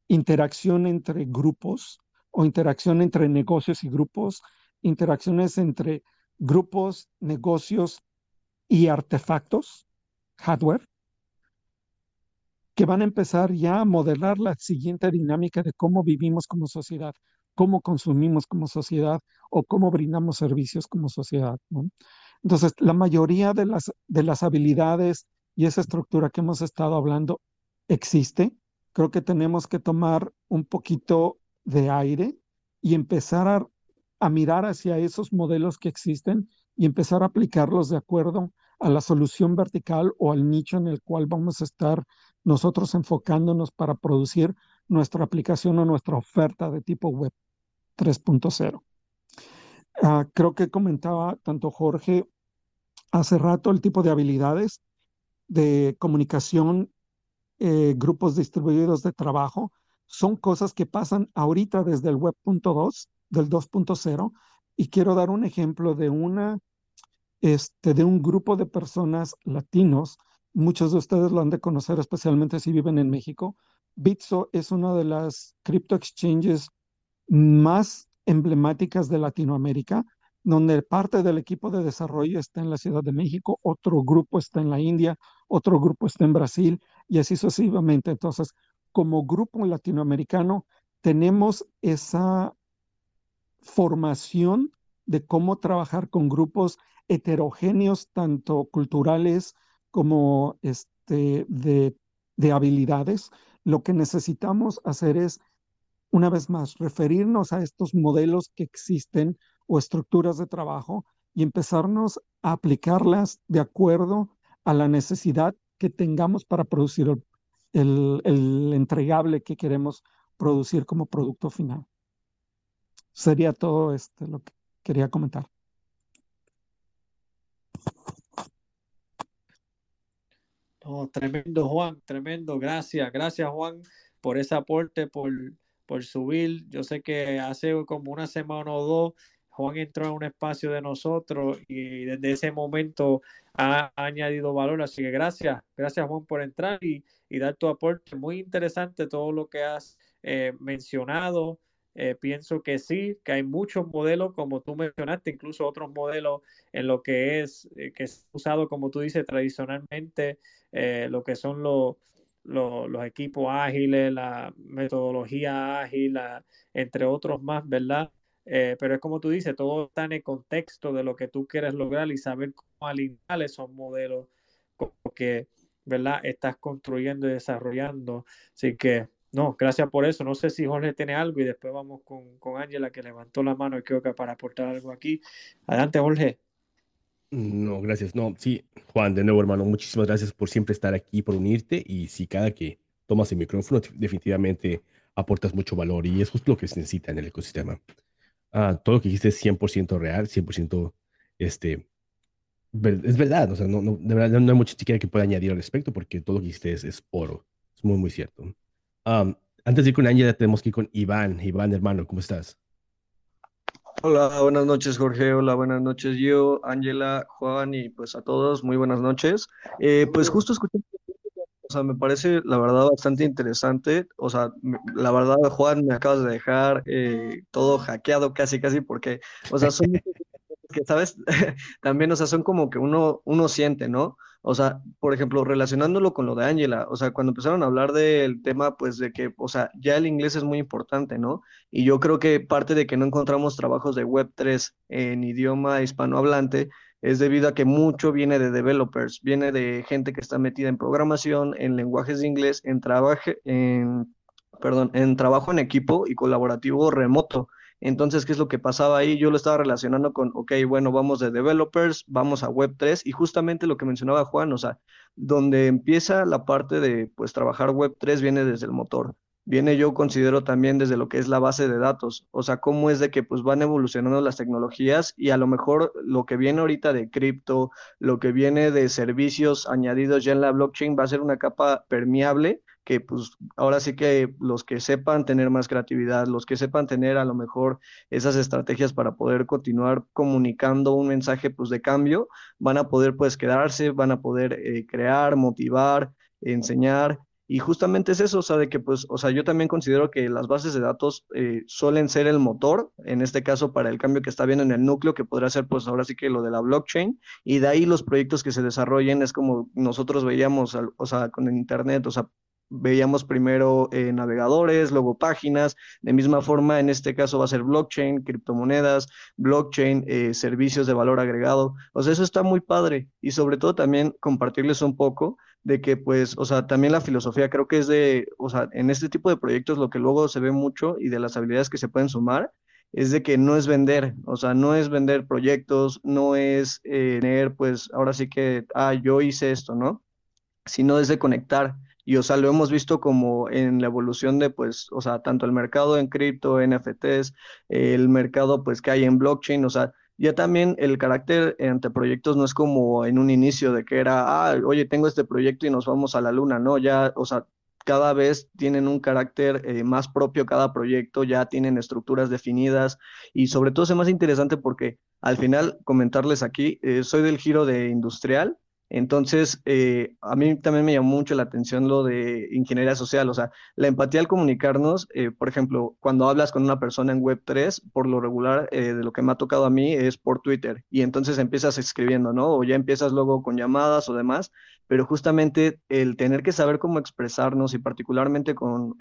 interacción entre grupos o interacción entre negocios y grupos, interacciones entre grupos, negocios y artefactos, hardware, que van a empezar ya a modelar la siguiente dinámica de cómo vivimos como sociedad, cómo consumimos como sociedad o cómo brindamos servicios como sociedad. Entonces, la mayoría de las, de las habilidades y esa estructura que hemos estado hablando existe. Creo que tenemos que tomar un poquito de aire y empezar a, a mirar hacia esos modelos que existen y empezar a aplicarlos de acuerdo a la solución vertical o al nicho en el cual vamos a estar nosotros enfocándonos para producir nuestra aplicación o nuestra oferta de tipo web 3.0. Ah, creo que comentaba tanto Jorge hace rato el tipo de habilidades de comunicación, eh, grupos distribuidos de trabajo, son cosas que pasan ahorita desde el web.2, del 2.0, y quiero dar un ejemplo de una, este, de un grupo de personas latinos. Muchos de ustedes lo han de conocer, especialmente si viven en México. Bitso es una de las crypto exchanges más emblemáticas de Latinoamérica, donde parte del equipo de desarrollo está en la Ciudad de México, otro grupo está en la India, otro grupo está en Brasil y así sucesivamente. Entonces, como grupo latinoamericano, tenemos esa formación de cómo trabajar con grupos heterogéneos, tanto culturales como este, de, de habilidades. Lo que necesitamos hacer es, una vez más, referirnos a estos modelos que existen o estructuras de trabajo y empezarnos a aplicarlas de acuerdo a la necesidad que tengamos para producir el, entregable que queremos producir como producto final. Sería todo este, lo que quería comentar. Tremendo, Juan, tremendo. Gracias, gracias, Juan, por ese aporte, por, por subir. Yo sé que hace como una semana o dos, Juan entró a un espacio de nosotros y desde ese momento ha, añadido valor. Así que gracias, gracias, Juan, por entrar y, dar tu aporte. Muy interesante todo lo que has eh, mencionado. Eh, pienso que sí, que hay muchos modelos, como tú mencionaste, incluso otros modelos en lo que es, eh, que es usado, como tú dices, tradicionalmente, eh, lo que son los, los, equipos ágiles, la metodología ágil, entre otros más, ¿verdad? pero es como tú dices, todo está en el contexto de lo que tú quieres lograr y saber cómo alinear esos modelos que, ¿verdad? Estás construyendo y desarrollando. Así que no, gracias por eso. No sé si Jorge tiene algo y después vamos con Ángela que levantó la mano y creo que para aportar algo aquí. Adelante, Jorge. No, gracias. No, sí, Juan, de nuevo, hermano, muchísimas gracias por siempre estar aquí, por unirte y si cada que tomas el micrófono, definitivamente aportas mucho valor y es justo lo que se necesita en el ecosistema. Ah, todo lo que dijiste es 100% real, 100% este, es verdad, o sea, no, no, de verdad no hay mucho siquiera que pueda añadir al respecto porque todo lo que dijiste es oro, es muy, muy cierto antes de ir con Ángela, tenemos que ir con Iván. Iván, hermano, ¿cómo estás? Hola, buenas noches, Jorge. Hola, buenas noches, yo, Ángela, Juan y pues a todos, muy buenas noches. Eh, pues justo escuchando, o sea, me parece la verdad bastante interesante. O sea, la verdad, Juan, me acabas de dejar eh, todo hackeado casi, casi, porque, o sea, son que, ¿sabes? También, o sea, son como que uno, uno siente, ¿no? O sea, por ejemplo, relacionándolo con lo de Ángela, o sea, cuando empezaron a hablar del tema, pues de que, o sea, ya el inglés es muy importante, ¿no? Y yo creo que parte de que no encontramos trabajos de Web3 en idioma hispanohablante es debido a que mucho viene de developers, viene de gente que está metida en programación, en lenguajes de inglés, en trabajo, en, perdón, en trabajo en equipo y colaborativo remoto. Entonces, ¿qué es lo que pasaba ahí? Yo lo estaba relacionando con, ok, bueno, vamos de developers, vamos a Web3 y justamente lo que mencionaba Juan, o sea, donde empieza la parte de, pues, trabajar Web3 viene desde el motor. Viene yo considero también desde lo que es la base de datos, o sea, cómo es de que pues van evolucionando las tecnologías y a lo mejor lo que viene ahorita de cripto, lo que viene de servicios añadidos ya en la blockchain va a ser una capa permeable que pues ahora sí que los que sepan tener más creatividad, los que sepan tener a lo mejor esas estrategias para poder continuar comunicando un mensaje pues de cambio, van a poder pues quedarse, van a poder eh, crear, motivar, enseñar. Y justamente es eso, o sea, de que pues, o sea, yo también considero que las bases de datos eh, suelen ser el motor, en este caso para el cambio que está viendo en el núcleo, que podría ser pues ahora sí que lo de la blockchain, y de ahí los proyectos que se desarrollen es como nosotros veíamos, o sea, con el Internet, o sea, veíamos primero eh, navegadores, luego páginas, de misma forma en este caso va a ser blockchain, criptomonedas, blockchain, eh, servicios de valor agregado, o sea, eso está muy padre. Y sobre todo también compartirles un poco de que pues, o sea, también la filosofía creo que es de, o sea, en este tipo de proyectos lo que luego se ve mucho y de las habilidades que se pueden sumar es de que no es vender, o sea, no es vender proyectos, no es eh, tener, pues, ahora sí que, ah, yo hice esto, ¿no? Sino es de conectar Y, o sea, lo hemos visto como en la evolución de, pues, o sea, tanto el mercado en cripto, NFTs, el mercado, pues, que hay en blockchain, o sea, ya también el carácter entre proyectos no es como en un inicio de que era, ah, oye, tengo este proyecto y nos vamos a la luna, ¿no? Ya, o sea, cada vez tienen un carácter eh, más propio cada proyecto, ya tienen estructuras definidas y sobre todo es más interesante porque al final comentarles aquí, eh, soy del giro de industrial entonces, eh, a mí también me llamó mucho la atención lo de ingeniería social, o sea, la empatía al comunicarnos, eh, por ejemplo, cuando hablas con una persona en Web3, por lo regular, eh, de lo que me ha tocado a mí es por Twitter, y entonces empiezas escribiendo, ¿no? O ya empiezas luego con llamadas o demás, pero justamente el tener que saber cómo expresarnos y particularmente con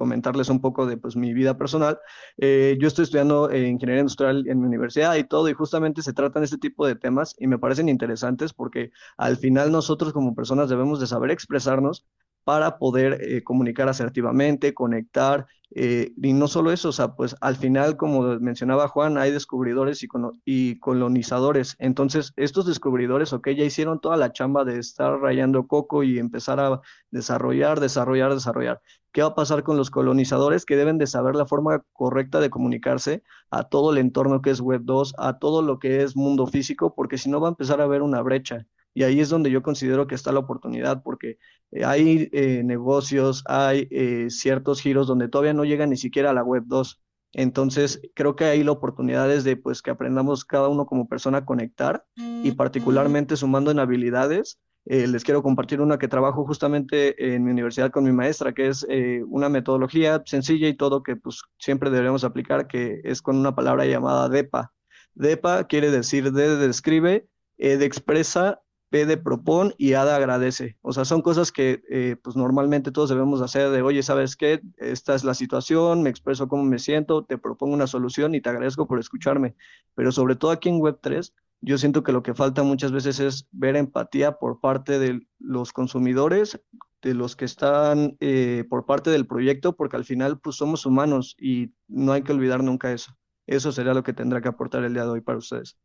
comentarles un poco de pues, mi vida personal. Eh, yo estoy estudiando ingeniería industrial en mi universidad y todo, y justamente se tratan este tipo de temas y me parecen interesantes porque al final nosotros como personas debemos de saber expresarnos para poder eh, comunicar asertivamente, conectar, eh, y no solo eso, o sea, pues al final, como mencionaba Juan, hay descubridores y, y, colonizadores. Entonces, estos descubridores, ok, ya hicieron toda la chamba de estar rayando coco y empezar a desarrollar, desarrollar, desarrollar. ¿Qué va a pasar con los colonizadores que deben de saber la forma correcta de comunicarse a todo el entorno que es Web 2, a todo lo que es mundo físico? Porque si no va a empezar a haber una brecha. Y ahí es donde yo considero que está la oportunidad, porque eh, hay eh, negocios, hay eh, ciertos giros donde todavía no llegan ni siquiera a la web 2. Entonces, creo que hay la oportunidad es de pues, que aprendamos cada uno como persona a conectar y particularmente sumando en habilidades. les quiero compartir una que trabajo justamente en mi universidad con mi maestra, que es una metodología sencilla y todo que pues, siempre deberíamos aplicar, que es con una palabra llamada DEPA. DEPA quiere decir D de describe, E de expresa P de propon y A de agradece. O sea, son cosas que eh, pues normalmente todos debemos hacer de, oye, ¿sabes qué? Esta es la situación, me expreso cómo me siento, te propongo una solución y te agradezco por escucharme. Pero sobre todo aquí en Web3, yo siento que lo que falta muchas veces es ver empatía por parte de los consumidores, de los que están eh, por parte del proyecto, porque al final pues somos humanos y no hay que olvidar nunca eso. Eso sería lo que tendrá que aportar el día de hoy para ustedes.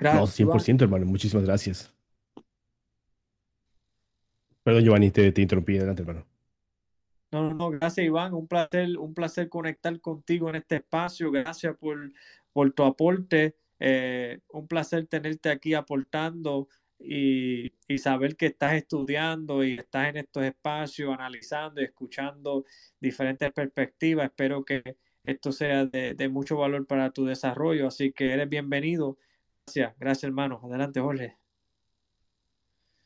No, 100%, hermano. Muchísimas gracias. Perdón, Giovanni, te, te interrumpí. Adelante, hermano. No, no, gracias, Iván. Un placer, un placer conectar contigo en este espacio. Gracias por, por tu aporte. Eh, un placer tenerte aquí aportando y, y, saber que estás estudiando y estás en estos espacios analizando y escuchando diferentes perspectivas. Espero que esto sea de, de mucho valor para tu desarrollo. Así que eres bienvenido Gracias, gracias hermano. Adelante, Jorge.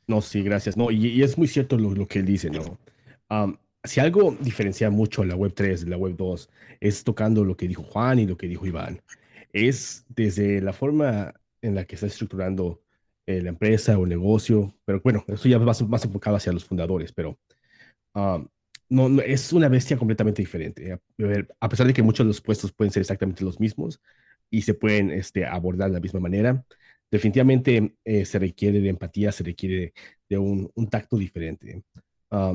No, sí, gracias. No, y, es muy cierto lo, que él dice, ¿no? si algo diferencia mucho la web 3 de la web 2 es tocando lo que dijo Juan y lo que dijo Iván. Es desde la forma en la que está estructurando eh, la empresa o el negocio, pero bueno, eso ya va más enfocado hacia los fundadores, pero no, no, es una bestia completamente diferente. A, pesar de que muchos de los puestos pueden ser exactamente los mismos, y se pueden este, abordar de la misma manera. Definitivamente eh, se requiere de empatía, se requiere de un, un tacto diferente. Ah,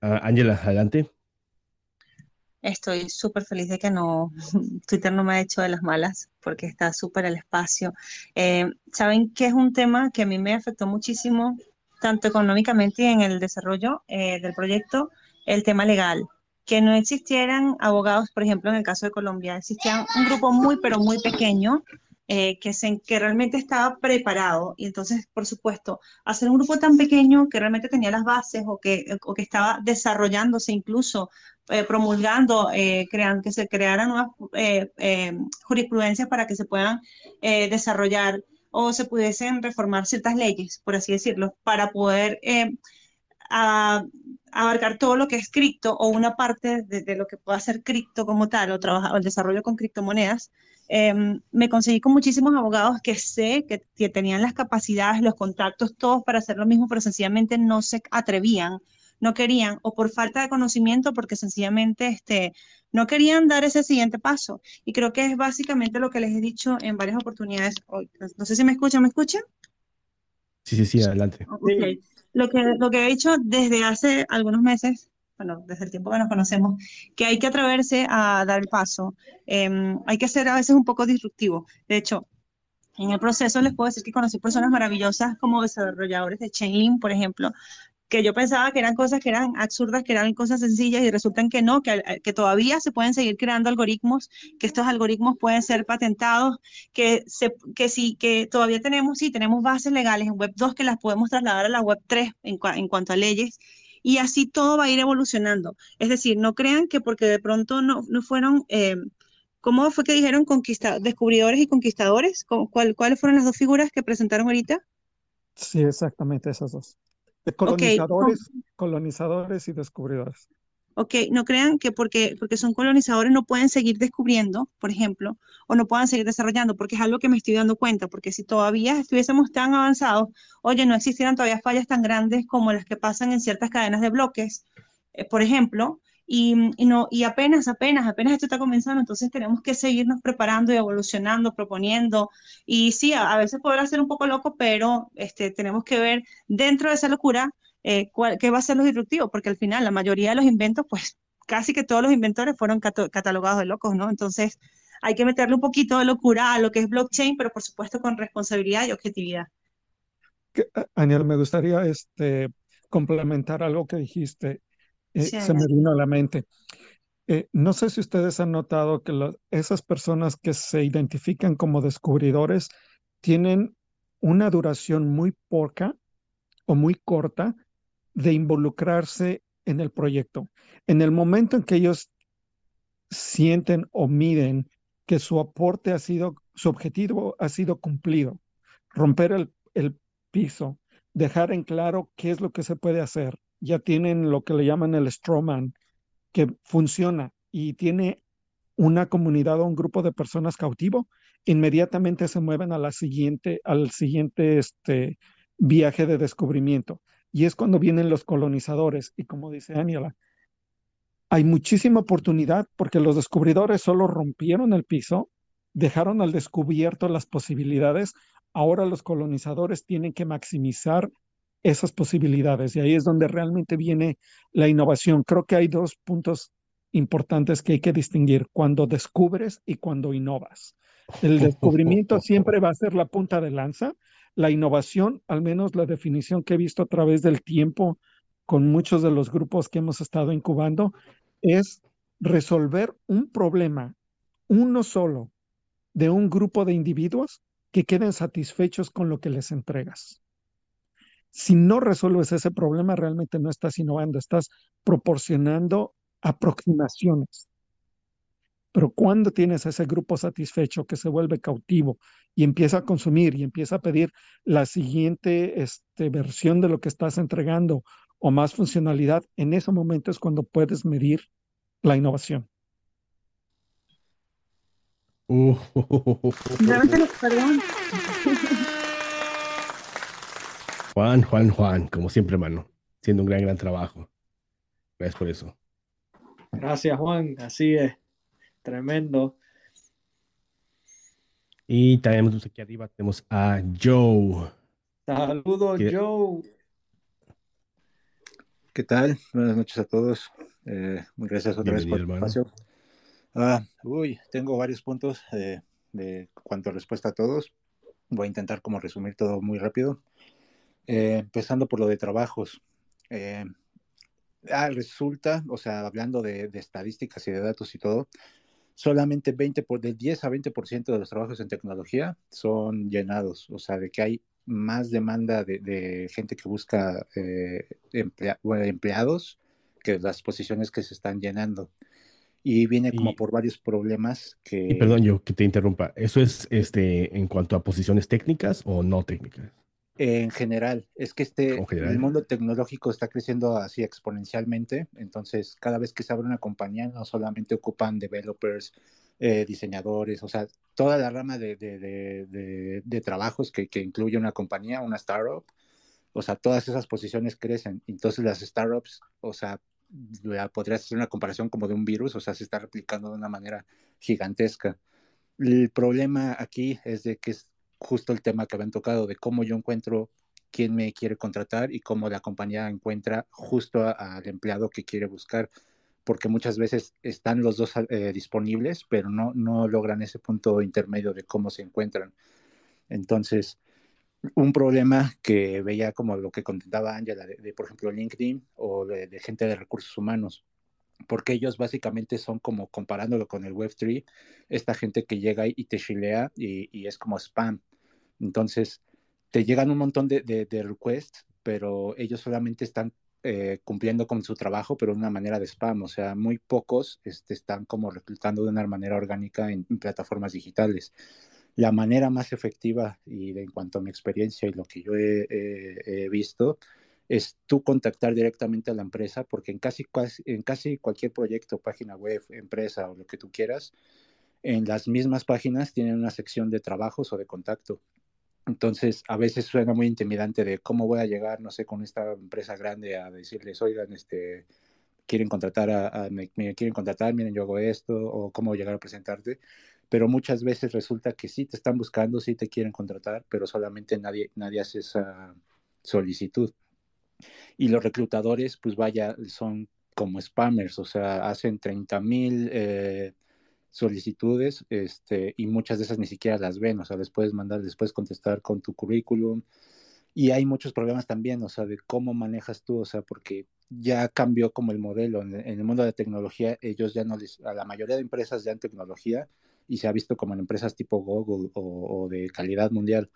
Ángela, adelante. Estoy súper feliz de que no, Twitter no me ha hecho de las malas porque está súper el espacio. Eh, Saben que es un tema que a mí me afectó muchísimo, tanto económicamente y en el desarrollo eh, del proyecto, el tema legal que no existieran abogados, por ejemplo, en el caso de Colombia, existía un grupo muy, pero muy pequeño eh, que, se, que realmente estaba preparado. Y entonces, por supuesto, hacer un grupo tan pequeño que realmente tenía las bases o que, o que estaba desarrollándose incluso, eh, promulgando, eh, crean, que se crearan nuevas jurisprudencias para que se puedan desarrollar o se pudiesen reformar ciertas leyes, por así decirlo, para poder a abarcar todo lo que es cripto o una parte de, lo que pueda ser cripto como tal o, trabajar, el desarrollo con criptomonedas, em, me conseguí con muchísimos abogados que sé que, que, tenían las capacidades, los contactos, todos para hacer lo mismo, pero sencillamente no se atrevían, no querían, o por falta de conocimiento, porque sencillamente este, no querían dar ese siguiente paso. Y creo que es básicamente lo que les he dicho en varias oportunidades hoy. No sé si me escuchan, ¿me escuchan? Sí, sí, sí, adelante. Okay lo que, lo que he dicho desde hace algunos meses, bueno, desde el tiempo que nos conocemos, que hay que atreverse a dar el paso. Em, hay que ser a veces un poco disruptivo. De hecho, En el proceso les puedo decir que conocí personas maravillosas como desarrolladores de Chainlink, por ejemplo, que yo pensaba que eran cosas que eran absurdas, que eran cosas sencillas y resultan que no, que, que, todavía se pueden seguir creando algoritmos, que estos algoritmos pueden ser patentados, que, se, que sí, que todavía tenemos, sí, tenemos bases legales en Web 2 que las podemos trasladar a la Web 3 en, en cuanto a leyes y así todo va a ir evolucionando. Es decir, no crean que porque de pronto no, no fueron... Eh, ¿Cómo fue que dijeron descubridores y conquistadores? ¿Cuál, ¿Cuáles fueron las dos figuras que presentaron ahorita? Sí, exactamente esas dos. Colonizadores, colonizadores y descubridores. Ok, no crean que porque, porque son colonizadores no pueden seguir descubriendo, por ejemplo, o no puedan seguir desarrollando, porque es algo que me estoy dando cuenta, porque si todavía estuviésemos tan avanzados, oye, no existieran todavía fallas tan grandes como las que pasan en ciertas cadenas de bloques, eh, por ejemplo, y, no, y apenas, apenas, apenas esto está comenzando, entonces tenemos que seguirnos preparando y evolucionando, proponiendo. Y sí, a, veces podrá ser un poco loco, pero este, tenemos que ver dentro de esa locura eh, cuál, qué va a ser lo disruptivo, porque al final la mayoría de los inventos, pues casi que todos los inventores fueron catalogados de locos, ¿no? Entonces hay que meterle un poquito de locura a lo que es blockchain, pero por supuesto con responsabilidad y objetividad. Aniel, me gustaría este, complementar algo que dijiste. Eh, se me vino a la mente. Eh, no sé si ustedes han notado que esas personas que se identifican como descubridores tienen una duración muy poca o muy corta de involucrarse en el proyecto. En el momento en que ellos sienten o miden que su aporte ha sido, su objetivo ha sido cumplido, romper el, el piso, dejar en claro qué es lo que se puede hacer, ya tienen lo que le llaman el Strawman, que funciona y tiene una comunidad o un grupo de personas cautivo, inmediatamente se mueven a la siguiente, al siguiente este, viaje de descubrimiento. Y es cuando vienen los colonizadores. Y como dice Aniela, hay muchísima oportunidad porque los descubridores solo rompieron el piso, dejaron al descubierto las posibilidades. Ahora los colonizadores tienen que maximizar esas posibilidades. Y ahí es donde realmente viene la innovación. Creo que hay dos puntos importantes que hay que distinguir, cuando descubres y cuando innovas. El descubrimiento siempre va a ser la punta de lanza. La innovación, al menos la definición que he visto a través del tiempo con muchos de los grupos que hemos estado incubando, es resolver un problema, uno solo, de un grupo de individuos que queden satisfechos con lo que les entregas. Si no resuelves ese problema, realmente no estás innovando, estás proporcionando aproximaciones. Pero cuando tienes ese grupo satisfecho que se vuelve cautivo y empieza a consumir y empieza a pedir la siguiente este, versión de lo que estás entregando o más funcionalidad, en ese momento es cuando puedes medir la innovación. Uh, Juan, Juan, Juan, como siempre, hermano, siendo un gran, gran trabajo. Gracias por eso. Gracias, Juan. Así es. Tremendo. Y también aquí arriba tenemos a Joe. Saludos, Joe. ¿Qué tal? Buenas noches a todos. Eh, gracias otra vez por el espacio. Ah, uy, tengo varios puntos eh, de cuanto a respuesta a todos. Voy a intentar como resumir todo muy rápido. Eh, empezando por lo de trabajos. Eh, ah, resulta, o sea, hablando de, estadísticas y de datos y todo, solamente 20 por, del 10 a 20% de los trabajos en tecnología son llenados, o sea, de que hay más demanda de, gente que busca eh, empleados que las posiciones que se están llenando. Y viene como por varios problemas que... perdón, yo que te interrumpa. ¿Eso es este en cuanto a posiciones técnicas o no técnicas? En general, es que este, el mundo tecnológico está creciendo así exponencialmente, entonces cada vez que se abre una compañía no solamente ocupan developers, eh, diseñadores, o sea, toda la rama de, de, de, trabajos que, que, incluye una compañía, una startup, o sea, todas esas posiciones crecen, entonces las startups, o sea, podrías hacer una comparación como de un virus, o sea, se está replicando de una manera gigantesca. El problema aquí es de que es justo el tema que habían tocado de cómo yo encuentro quién me quiere contratar y cómo la compañía encuentra justo al empleado que quiere buscar, porque muchas veces están los dos eh, disponibles, pero no, no logran ese punto intermedio de cómo se encuentran. Entonces, un problema que veía como lo que contaba Angela de, por ejemplo, LinkedIn o de, gente de recursos humanos, porque ellos básicamente son como comparándolo con el Web3, esta gente que llega y te chilea y, es como spam. Entonces, te llegan un montón de, requests, pero ellos solamente están eh, cumpliendo con su trabajo, pero de una manera de spam. O sea, muy pocos este, están como reclutando de una manera orgánica en, plataformas digitales. La manera más efectiva, y en cuanto a mi experiencia y lo que yo he, visto, es tú contactar directamente a la empresa, porque en casi, en casi cualquier proyecto, página web, empresa o lo que tú quieras, en las mismas páginas tienen una sección de trabajos o de contacto. Entonces, a veces suena muy intimidante de cómo voy a llegar, no sé, con esta empresa grande a decirles, oigan, este, quieren contratar a, me, quieren contratar, miren, yo hago esto, o cómo llegar a presentarte. Pero muchas veces resulta que sí te están buscando, sí te quieren contratar, pero solamente nadie, nadie hace esa solicitud. Y los reclutadores, pues vaya, son como spammers, o sea, hacen 30 mil eh, solicitudes este, y muchas de esas ni siquiera las ven, o sea, les puedes mandar, les puedes contestar con tu currículum. Y hay muchos problemas también, o sea, de cómo manejas tú, o sea, porque ya cambió como el modelo. En, el mundo de la tecnología, ellos ya no les, a la mayoría de empresas ya en tecnología, y se ha visto como en empresas tipo Google o, de calidad mundial,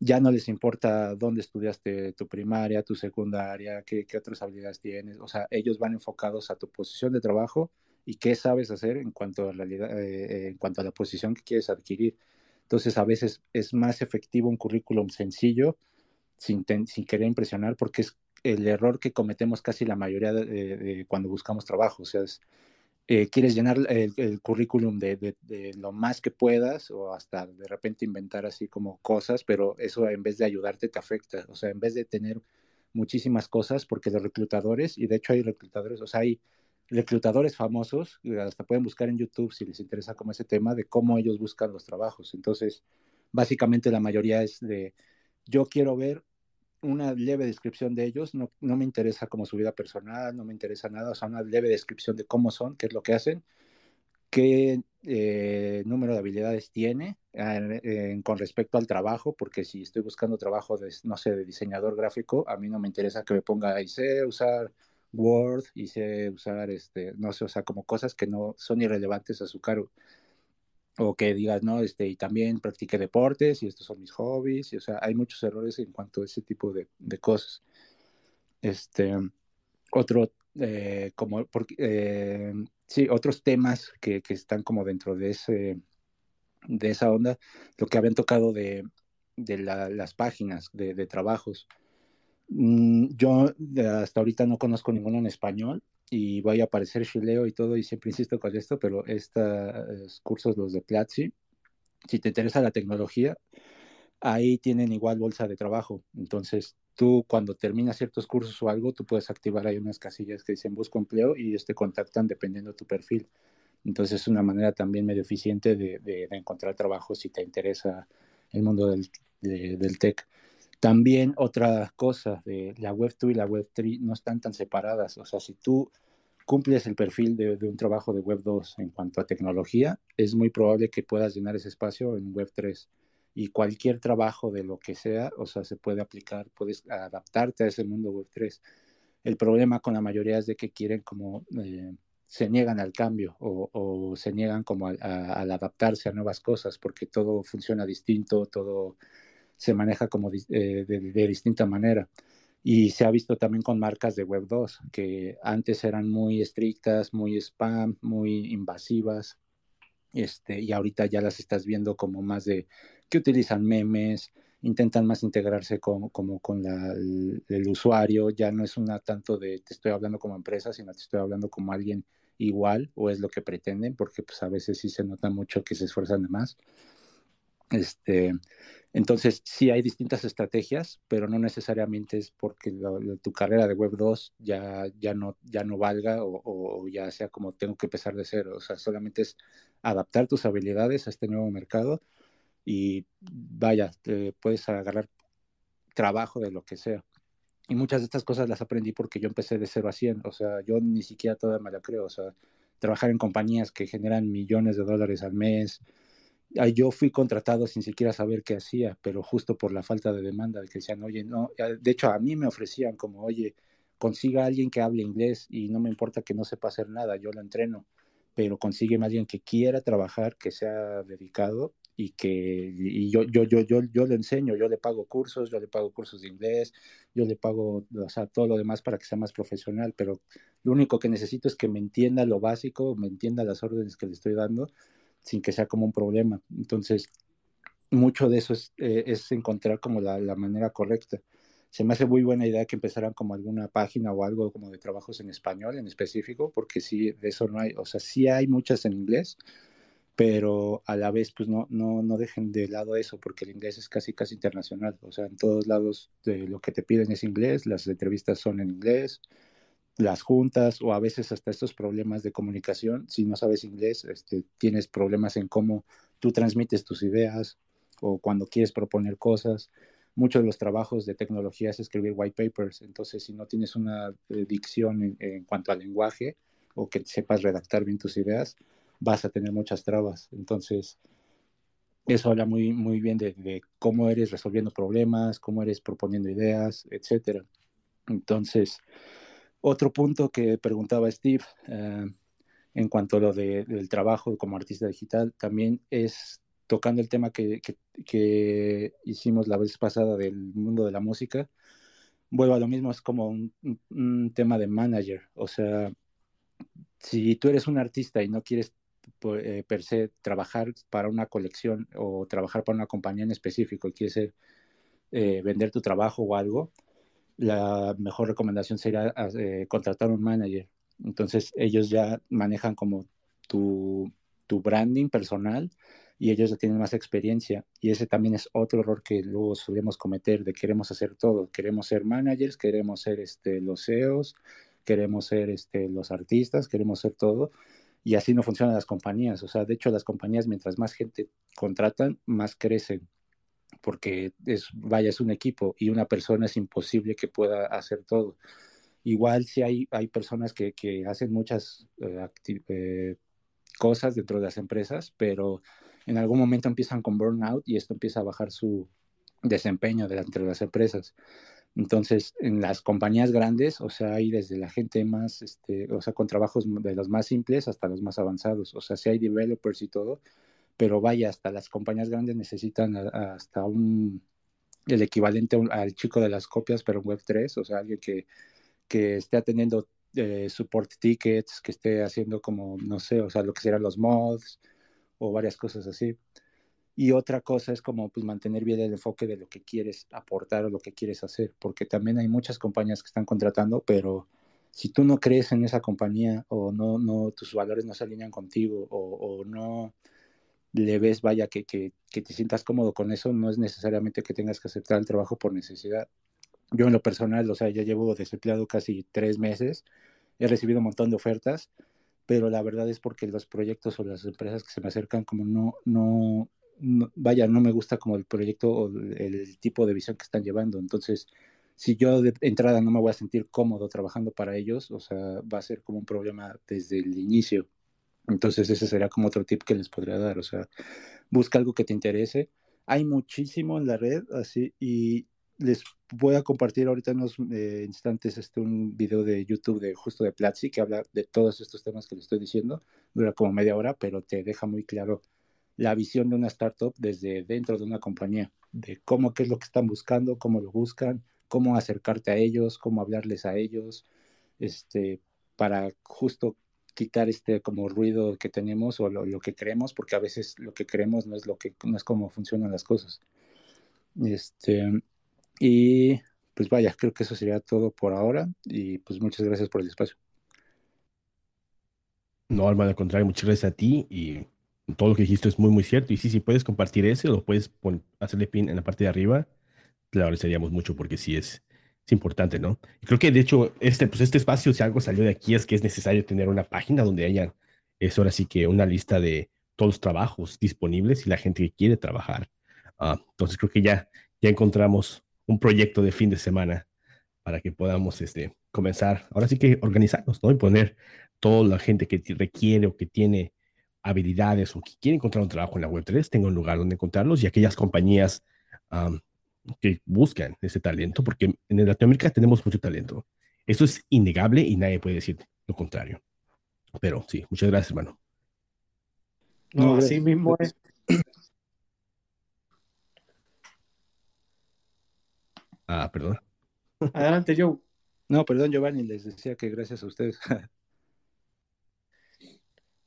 ya no les importa dónde estudiaste tu primaria, tu secundaria, qué, qué otras habilidades tienes, o sea, ellos van enfocados a tu posición de trabajo y qué sabes hacer en cuanto a, realidad, eh, en cuanto a la posición que quieres adquirir. Entonces, a veces es más efectivo un currículum sencillo, sin, sin querer impresionar, porque es el error que cometemos casi la mayoría de, cuando buscamos trabajo. O sea, eh, quieres llenar el, currículum de, de, lo más que puedas o hasta de repente inventar así como cosas, pero eso en vez de ayudarte te afecta. O sea, en vez de tener muchísimas cosas, porque los reclutadores, y de hecho hay reclutadores, o sea, hay reclutadores famosos, hasta pueden buscar en YouTube si les interesa como ese tema de cómo ellos buscan los trabajos. Entonces, básicamente la mayoría es de, yo quiero ver una leve descripción de ellos, no, no me interesa como su vida personal, no me interesa nada, o sea, una leve descripción de cómo son, qué es lo que hacen, qué eh, número de habilidades tiene eh, con respecto al trabajo, porque si estoy buscando trabajo de, no sé, de diseñador gráfico, a mí no me interesa que me ponga sé usar Word y sé usar, este, no sé, o sea, como cosas que no son irrelevantes a su cargo. O que digas, no, este, y también practiqué deportes y estos son mis hobbies, y o sea, hay muchos errores en cuanto a ese tipo de, de cosas. Este, otro, eh, como, porque, eh, sí, otros temas que, que, están como dentro de ese, de esa onda, lo que habían tocado de, de las páginas de, de trabajos yo hasta ahorita no conozco ninguno en español y voy a aparecer chileo y todo y siempre insisto con esto, pero estos cursos, los de Platzi, si te interesa la tecnología, ahí tienen igual bolsa de trabajo. Entonces, tú cuando terminas ciertos cursos o algo, tú puedes activar ahí unas casillas que dicen busco empleo y ellos te contactan dependiendo de tu perfil. Entonces, es una manera también medio eficiente de, encontrar trabajo si te interesa el mundo del tech. También otra cosa, de la Web 2 y la Web 3 no están tan separadas. O sea, si tú cumples el perfil de, un trabajo de Web 2 en cuanto a tecnología, es muy probable que puedas llenar ese espacio en Web 3. Y cualquier trabajo de lo que sea, o sea, se puede aplicar, puedes adaptarte a ese mundo Web 3. El problema con la mayoría es de que quieren como... Eh, se niegan al cambio o, se niegan como al adaptarse a nuevas cosas porque todo funciona distinto, todo se maneja como eh, de, distinta manera. Y se ha visto también con marcas de Web 2, que antes eran muy estrictas, muy spam, muy invasivas, este, y ahorita ya las estás viendo como más de que utilizan memes, intentan más integrarse con, como con el, el, usuario, ya no es una tanto de te estoy hablando como empresa, sino te estoy hablando como alguien igual, o es lo que pretenden, porque pues a veces sí se nota mucho que se esfuerzan de más. Este, entonces, sí hay distintas estrategias, pero no necesariamente es porque tu carrera de Web 2 ya, ya, no, ya no valga o, ya sea como tengo que empezar de cero. O sea, solamente es adaptar tus habilidades a este nuevo mercado y vaya, puedes agarrar trabajo de lo que sea. Y muchas de estas cosas las aprendí porque yo empecé de cero a 100. O sea, yo ni siquiera toda me la creo. O sea, trabajar en compañías que generan millones de dólares al mes, yo fui contratado sin siquiera saber qué hacía, pero justo por la falta de demanda, de que decían, oye, no, de hecho a mí me ofrecían como, oye, consiga a alguien que hable inglés y no me importa que no sepa hacer nada, yo lo entreno, pero consigue a alguien que quiera trabajar, que sea dedicado y que y yo, yo, yo, yo, yo le enseño, yo le pago cursos, yo le pago cursos de inglés, yo le pago o sea, todo lo demás para que sea más profesional, pero lo único que necesito es que me entienda lo básico, me entienda las órdenes que le estoy dando sin que sea como un problema. Entonces, mucho de eso es, eh, es encontrar como la, la, manera correcta. Se me hace muy buena idea que empezaran como alguna página o algo como de trabajos en español en específico, porque sí, de eso no hay, o sea, sí hay muchas en inglés, pero a la vez pues no, no, no dejen de lado eso, porque el inglés es casi, casi internacional, o sea, en todos lados de lo que te piden es inglés, las entrevistas son en inglés, las juntas o a veces hasta estos problemas de comunicación, si no sabes inglés, este, tienes problemas en cómo tú transmites tus ideas o cuando quieres proponer cosas. Muchos de los trabajos de tecnología es escribir white papers, entonces si no tienes una eh, dicción en, cuanto al lenguaje o que sepas redactar bien tus ideas, vas a tener muchas trabas. Entonces, eso habla muy, muy bien de, cómo eres resolviendo problemas, cómo eres proponiendo ideas, etcétera. Entonces, otro punto que preguntaba Steve eh, en cuanto a lo del trabajo como artista digital, también es tocando el tema que, hicimos la vez pasada del mundo de la música. Vuelvo a lo mismo, es como un, un, tema de manager. O sea, si tú eres un artista y no quieres eh, per se trabajar para una colección o trabajar para una compañía en específico y quieres eh, vender tu trabajo o algo, la mejor recomendación sería eh, contratar un manager. Entonces ellos ya manejan como tu, tu, branding personal y ellos ya tienen más experiencia. Y ese también es otro error que luego solemos cometer, de queremos hacer todo. Queremos ser managers, queremos ser este, los CEOs, queremos ser este, los artistas, queremos ser todo. Y así no funcionan las compañías. O sea, de hecho las compañías mientras más gente contratan, más crecen porque es, vaya, es un equipo y una persona es imposible que pueda hacer todo. Igual si hay, hay personas que, que hacen muchas eh, eh, cosas dentro de las empresas, pero en algún momento empiezan con burnout y esto empieza a bajar su desempeño dentro de las empresas. Entonces, en las compañías grandes, o sea, hay desde la gente más, este, o sea, con trabajos de los más simples hasta los más avanzados. O sea, si hay developers y todo, pero vaya, hasta las compañías grandes necesitan hasta el equivalente al chico de las copias, pero en Web3, o sea, alguien que, que esté atendiendo eh, support tickets, que esté haciendo como, no sé, o sea, lo que serán los mods o varias cosas así. Y otra cosa es como pues, mantener bien el enfoque de lo que quieres aportar o lo que quieres hacer, porque también hay muchas compañías que están contratando, pero si tú no crees en esa compañía o no, no tus valores no se alinean contigo o, o no le ves, vaya, que, que, que, te sientas cómodo con eso, no es necesariamente que tengas que aceptar el trabajo por necesidad. Yo en lo personal, o sea, ya llevo desempleado casi tres meses, he recibido un montón de ofertas, pero la verdad es porque los proyectos o las empresas que se me acercan como no, no, vaya, no me gusta como el proyecto o el tipo de visión que están llevando. Entonces, si yo de entrada no me voy a sentir cómodo trabajando para ellos, o sea, va a ser como un problema desde el inicio. Entonces ese sería como otro tip que les podría dar, o sea, busca algo que te interese. Hay muchísimo en la red, así, y les voy a compartir ahorita en unos eh, instantes este, un video de YouTube de justo de Platzi que habla de todos estos temas que les estoy diciendo. Dura como media hora, pero te deja muy claro la visión de una startup desde dentro de una compañía, de cómo, qué es lo que están buscando, cómo lo buscan, cómo acercarte a ellos, cómo hablarles a ellos, este, para justo quitar este como ruido que tenemos o lo, que creemos, porque a veces lo que creemos no es lo que no es cómo funcionan las cosas. Este, y pues vaya, creo que eso sería todo por ahora y pues muchas gracias por el espacio. No, Alma, al contrario, muchas gracias a ti y todo lo que dijiste es muy, muy cierto. Y sí, si puedes compartir ese, lo puedes hacerle pin en la parte de arriba, le agradeceríamos mucho porque sí es, es importante, ¿no? Creo que de hecho este, pues este espacio, si algo salió de aquí, es que es necesario tener una página donde haya, es ahora sí que una lista de todos los trabajos disponibles y la gente que quiere trabajar. Uh, entonces creo que ya, ya encontramos un proyecto de fin de semana para que podamos este, comenzar, ahora sí que organizarnos, ¿no? Y poner toda la gente que requiere o que tiene habilidades o que quieren encontrar un trabajo en la Web3 tengan un lugar donde encontrarlos y aquellas compañías que buscan ese talento, porque en Latinoamérica tenemos mucho talento. Eso es innegable y nadie puede decir lo contrario. Pero sí, muchas gracias, hermano. No, así mismo es. Ah, perdón. Adelante, Joe. No, perdón, Giovanni, les decía que gracias a ustedes.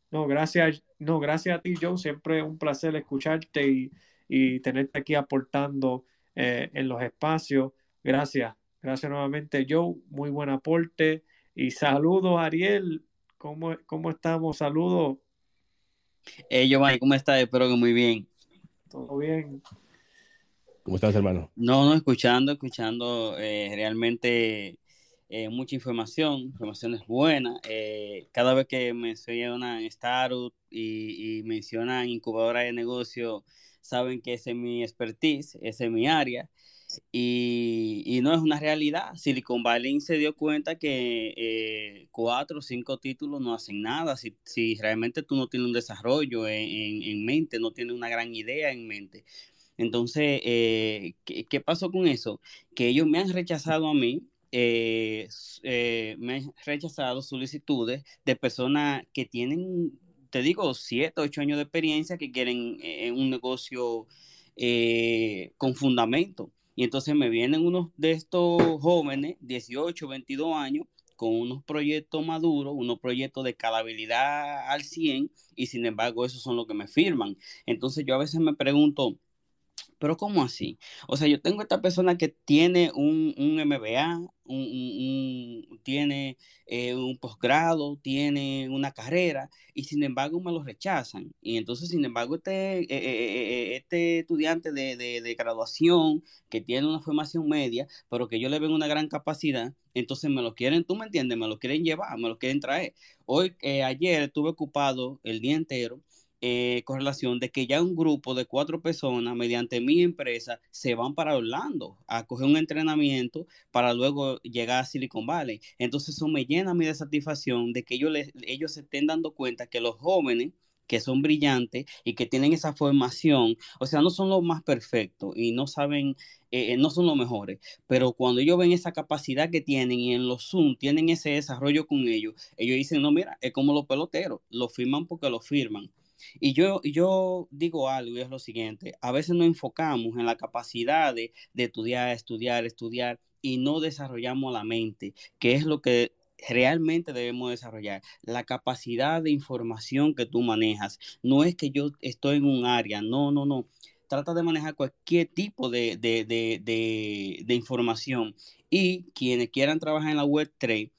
no, gracias, no, gracias a ti, Joe. Siempre un placer escucharte y, tenerte aquí aportando eh, en los espacios. Gracias, gracias nuevamente, Joe. Muy buen aporte. Y saludos, Ariel. ¿Cómo, cómo estamos? Saludos. Eh, Giovanni, ¿cómo estás? Espero que muy bien. Todo bien. ¿Cómo estás, hermano? No, no, escuchando, escuchando eh, realmente eh, mucha información, información es buena. Eh, cada vez que mencionan startup y, y mencionan incubadora de negocio, saben que es mi expertise, es mi área. Y, y, no es una realidad. Silicon Valley se dio cuenta que cuatro o cinco títulos no hacen nada. Si, si realmente tú no tienes un desarrollo en, en, en, mente, no tienes una gran idea en mente, entonces, eh, ¿qué, pasó con eso? Que ellos me han rechazado a mí, eh, eh, me han rechazado solicitudes de personas que tienen, te digo, siete, ocho años de experiencia que quieren un negocio con fundamento. Y entonces me vienen unos de estos jóvenes, 18, 22 años, con unos proyectos maduros, unos proyectos de calabilidad al 100, y sin embargo, esos son los que me firman. Entonces yo a veces me pregunto, pero ¿cómo así? O sea, yo tengo esta persona que tiene un, un MBA, un, tiene eh, un posgrado, tiene una carrera, y sin embargo me lo rechazan. Y entonces, sin embargo, este, eh, eh, este estudiante de, de, graduación que tiene una formación media, pero que yo le veo una gran capacidad, entonces me lo quieren, tú me entiendes, me lo quieren llevar, me lo quieren traer. Hoy, ayer estuve ocupado el día entero eh, correlación de que ya un grupo de cuatro personas, mediante mi empresa, se van para Orlando a coger un entrenamiento para luego llegar a Silicon Valley. Entonces eso me llena a mí de satisfacción de que ellos, ellos se estén dando cuenta que los jóvenes que son brillantes y que tienen esa formación, o sea, no son los más perfectos y no saben, eh, no son los mejores, pero cuando ellos ven esa capacidad que tienen y en los Zoom tienen ese desarrollo con ellos, ellos dicen, no, mira, es como los peloteros, lo firman porque lo firman. Y yo, yo digo algo y es lo siguiente, a veces nos enfocamos en la capacidad de, estudiar, estudiar, estudiar y no desarrollamos la mente, que es lo que realmente debemos desarrollar. La capacidad de información que tú manejas. No es que yo estoy en un área, no, no, no. Trata de manejar cualquier tipo de, de, información. Y quienes quieran trabajar en la web 3,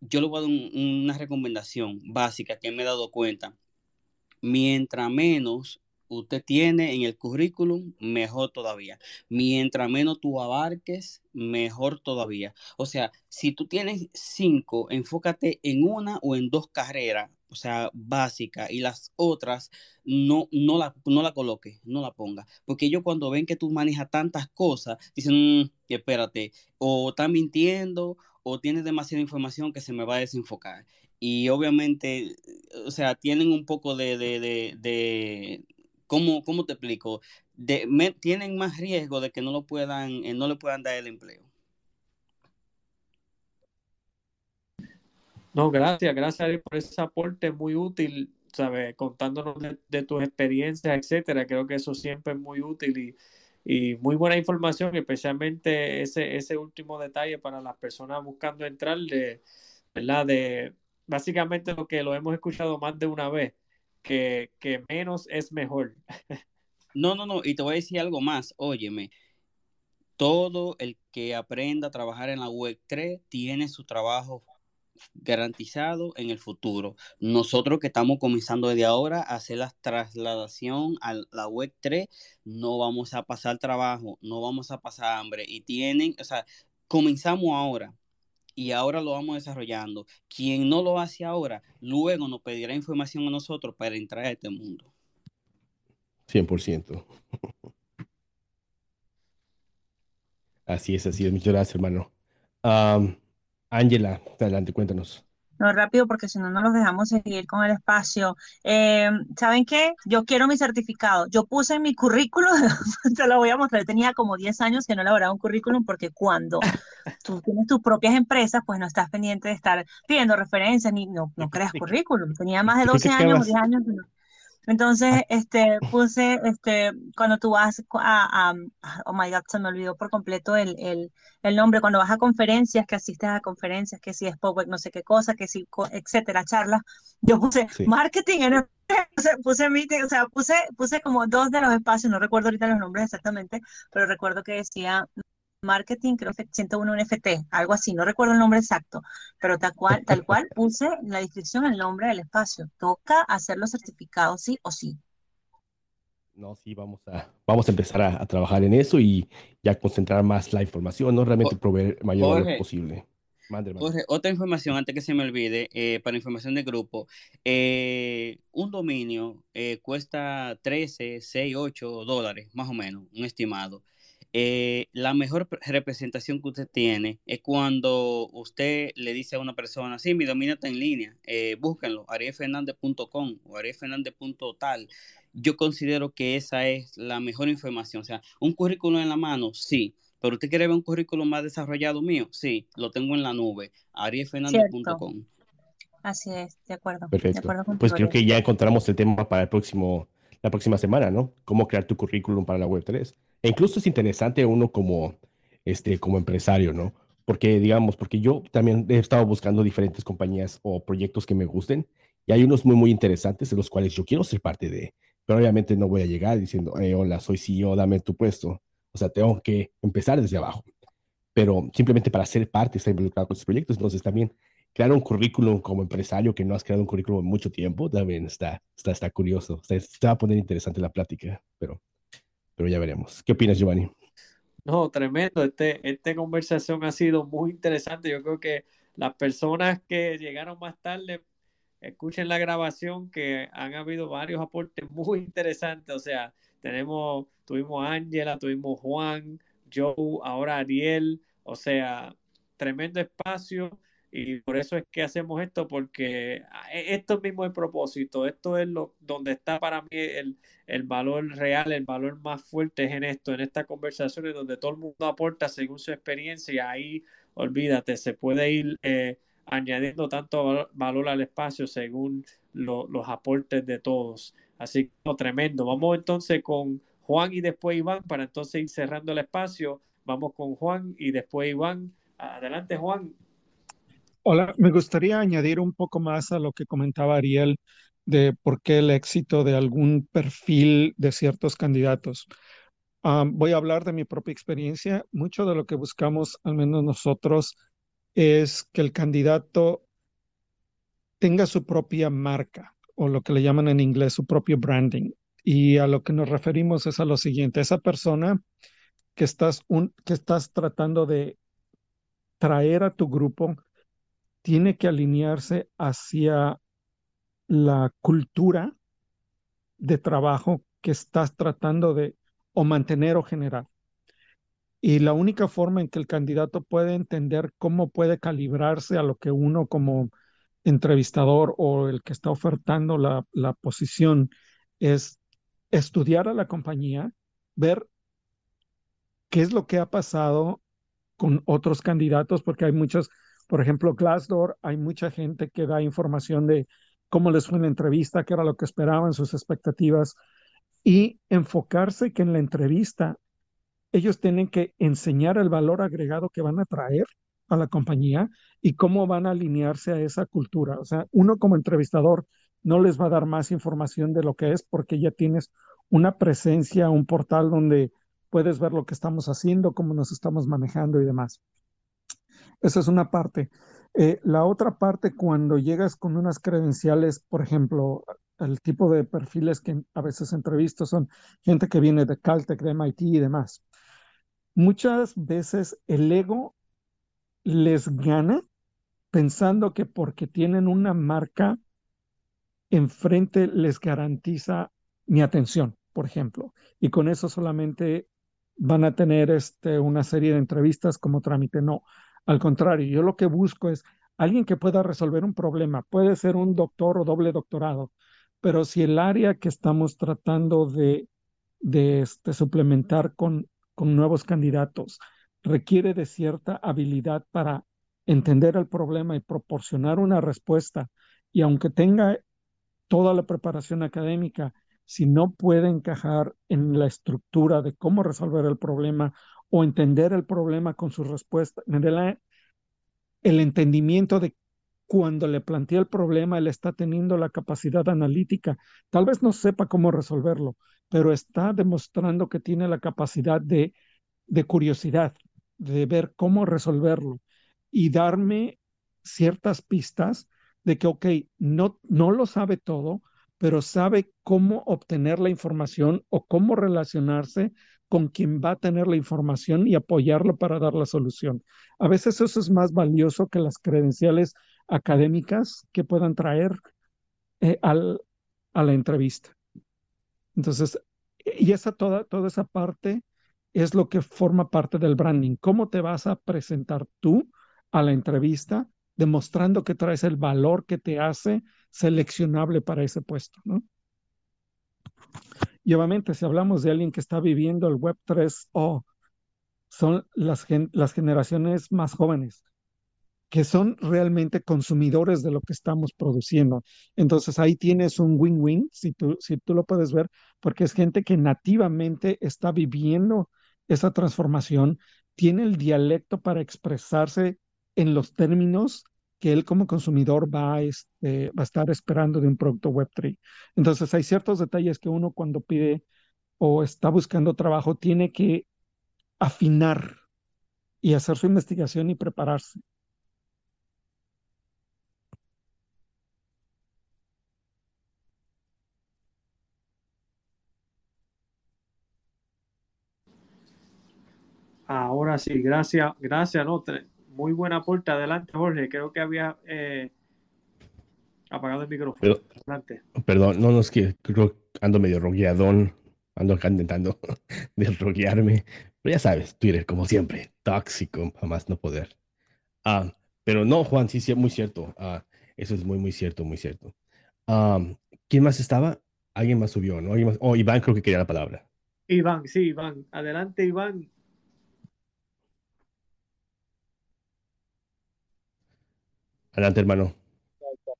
yo les voy a dar una recomendación básica que me he dado cuenta Mientras menos usted tiene en el currículum, mejor todavía. Mientras menos tú abarques, mejor todavía. O sea, si tú tienes cinco, enfócate en una o en dos carreras, o sea, básicas, y las otras no, no, la, no la coloques, no la ponga. Porque ellos cuando ven que tú manejas tantas cosas, dicen, mm, espérate, o están mintiendo, o tienes demasiada información que se me va a desenfocar y obviamente, o sea, tienen un poco de, de, de, de ¿cómo, ¿cómo, te explico? De, tienen más riesgo de que no lo puedan, eh, no le puedan dar el empleo. No, gracias, gracias por ese aporte muy útil, ¿sabes? Contándonos de, tus experiencias, etcétera. Creo que eso siempre es muy útil y, y muy buena información, especialmente ese, ese último detalle para las personas buscando entrar de, ¿verdad? De, básicamente lo que lo hemos escuchado más de una vez, que, menos es mejor. No, no, no, y te voy a decir algo más, óyeme, todo el que aprenda a trabajar en la web 3 tiene su trabajo garantizado en el futuro. Nosotros que estamos comenzando desde ahora a hacer la trasladación a la web 3, no vamos a pasar trabajo, no vamos a pasar hambre y tienen, o sea, comenzamos ahora y ahora lo vamos desarrollando. Quien no lo hace ahora, luego nos pedirá información a nosotros para entrar a este mundo. 100%. Así es, así es. Muchas gracias, hermano. Ángela, adelante, cuéntanos. No rápido porque si no, no los dejamos seguir con el espacio. Eh, ¿Saben qué? Yo quiero mi certificado. Yo puse en mi currículum, te lo voy a mostrar, tenía como 10 años que no elaboraba un currículum porque cuando tú tienes tus propias empresas, pues no estás pendiente de estar pidiendo referencias ni no, no creas currículum. Tenía más de 12 años o 10 años. Entonces, ah. este, puse, este, cuando tú vas a, oh my God, se me olvidó por completo el, el, el, nombre, cuando vas a conferencias, que asistes a conferencias, que si es PowerPoint, no sé qué cosa, que si, etcétera, charlas, yo puse marketing en puse meeting, o sea, puse, puse como dos de los espacios, no recuerdo ahorita los nombres exactamente, pero recuerdo que decía marketing, creo que 101 NFT, algo así, no recuerdo el nombre exacto, pero tal cual, tal cual puse en la descripción el nombre del espacio. Toca hacer los certificados sí o sí. No, sí, vamos a, vamos a empezar a, trabajar en eso y ya concentrar más la información, no realmente proveer mayor valor posible. otra información antes que se me olvide, eh, para información de grupo, eh, un dominio eh, cuesta 13, 6, 8 dólares, más o menos, un estimado. Eh, la mejor representación que usted tiene es cuando usted le dice a una persona, sí, mi dominio está en línea, eh, búsquenlo, arielfernandez.com o arielfernandez.tal. Yo considero que esa es la mejor información. O sea, un currículum en la mano, sí, pero usted quiere ver un currículum más desarrollado mío, sí, lo tengo en la nube, arielfernandez.com. Así es, de acuerdo. Perfecto. pues creo que ya encontramos el tema para el próximo, la próxima semana, ¿no? Cómo crear tu currículum para la web 3. Incluso es interesante uno como, este, como empresario, ¿no? Porque, digamos, porque yo también he estado buscando diferentes compañías o proyectos que me gusten y hay unos muy, muy interesantes de los cuales yo quiero ser parte de, pero obviamente no voy a llegar diciendo, eh, hola, soy CEO, dame tu puesto. O sea, tengo que empezar desde abajo. Pero simplemente para ser parte, estar involucrado con estos proyectos, entonces también crear un currículum como empresario que no has creado un currículum en mucho tiempo, también está, está, está curioso. se va a poner interesante la plática, pero pero ya veremos. ¿Qué opinas, Giovanni? No, tremendo. Este, esta conversación ha sido muy interesante. Yo creo que las personas que llegaron más tarde escuchen la grabación que han habido varios aportes muy interesantes. O sea, tenemos, tuvimos a Ángela, tuvimos Juan, Joe, ahora Ariel. O sea, tremendo espacio y por eso es que hacemos esto, porque ah, e, esto es mismo el propósito, esto es lo donde está para mí el, el valor real, el valor más fuerte es en esto, en estas conversaciones donde todo el mundo aporta según su experiencia ahí, olvídate, se puede ir eh, añadiendo tanto valor al espacio según los aportes de todos. Así que tremendo. Vamos entonces con Juan y después Iván para entonces ir cerrando el espacio. Vamos con Juan y después Iván. Adelante Juan, Hola, me gustaría añadir un poco más a lo que comentaba Ariel de por qué el éxito de algún perfil de ciertos candidatos. Ah, voy a hablar de mi propia experiencia. Mucho de lo que buscamos, al menos nosotros, es que el candidato tenga su propia marca o lo que le llaman en inglés su propio branding. Y a lo que nos referimos es a lo siguiente, esa persona que estás, que estás tratando de traer a tu grupo tiene que alinearse hacia la cultura de trabajo que estás tratando de o mantener o generar. Y la única forma en que el candidato puede entender cómo puede calibrarse a lo que uno como entrevistador o el que está ofertando la, la posición es estudiar a la compañía, ver qué es lo que ha pasado con otros candidatos, porque hay muchos por ejemplo, Glassdoor, hay mucha gente que da información de cómo les fue en la entrevista, qué era lo que esperaban, sus expectativas, y enfocarse que en la entrevista ellos tienen que enseñar el valor agregado que van a traer a la compañía y cómo van a alinearse a esa cultura. O sea, uno como entrevistador no les va a dar más información de lo que es porque ya tienes una presencia, un portal donde puedes ver lo que estamos haciendo, cómo nos estamos manejando y demás. Esa es una parte. Eh, la otra parte, cuando llegas con unas credenciales, por ejemplo, el tipo de perfiles que a veces entrevisto son gente que viene de Caltech, de MIT y demás. Muchas veces el ego les gana pensando que porque tienen una marca enfrente les garantiza mi atención, por ejemplo, y con eso solamente van a tener este, una serie de entrevistas como trámite. No, al contrario, yo lo que busco es alguien que pueda resolver un problema, puede ser un doctor o doble doctorado, pero si el área que estamos tratando de, de este, suplementar con, con nuevos candidatos requiere de cierta habilidad para entender el problema y proporcionar una respuesta, y aunque tenga toda la preparación académica, si no puede encajar en la estructura de cómo resolver el problema o entender el problema con su respuesta, el entendimiento de cuando le plantea el problema, él está teniendo la capacidad analítica. Tal vez no sepa cómo resolverlo, pero está demostrando que tiene la capacidad de, de curiosidad, de ver cómo resolverlo y darme ciertas pistas de que, ok, no, no lo sabe todo, pero sabe cómo obtener la información o cómo relacionarse con quien va a tener la información y apoyarlo para dar la solución. A veces eso es más valioso que las credenciales académicas que puedan traer eh, al, a la entrevista. Entonces, y esa toda, toda esa parte es lo que forma parte del branding. ¿Cómo te vas a presentar tú a la entrevista demostrando que traes el valor que te hace seleccionable para ese puesto, ¿no? Y obviamente, si hablamos de alguien que está viviendo el Web 3.0, son las, las generaciones más jóvenes, que son realmente consumidores de lo que estamos produciendo. Entonces ahí tienes un win-win, si tú, si tú lo puedes ver, porque es gente que nativamente está viviendo esa transformación, tiene el dialecto para expresarse en los términos que él como consumidor va, este, va a estar esperando de un producto Web3. Entonces hay ciertos detalles que uno cuando pide o está buscando trabajo tiene que afinar y hacer su investigación y prepararse. Ahora sí, gracias, gracias, no, muy buena aporte. Adelante, Jorge. Creo que había eh, apagado el micrófono. Adelante. Perdón, no, no es que creo ando medio rogueadón. Ando acá intentando desroguearme. Pero ya sabes, Twitter, como siempre, tóxico, jamás no poder. Ah, pero no, Juan, sí, sí, muy cierto. Ah, eso es muy, muy cierto, muy cierto. Ah, ¿Quién más estaba? Alguien más subió, ¿no? ¿Alguien más? Oh, Iván creo que quería la palabra. Iván, sí, Iván. Adelante, Iván. Adelante, hermano.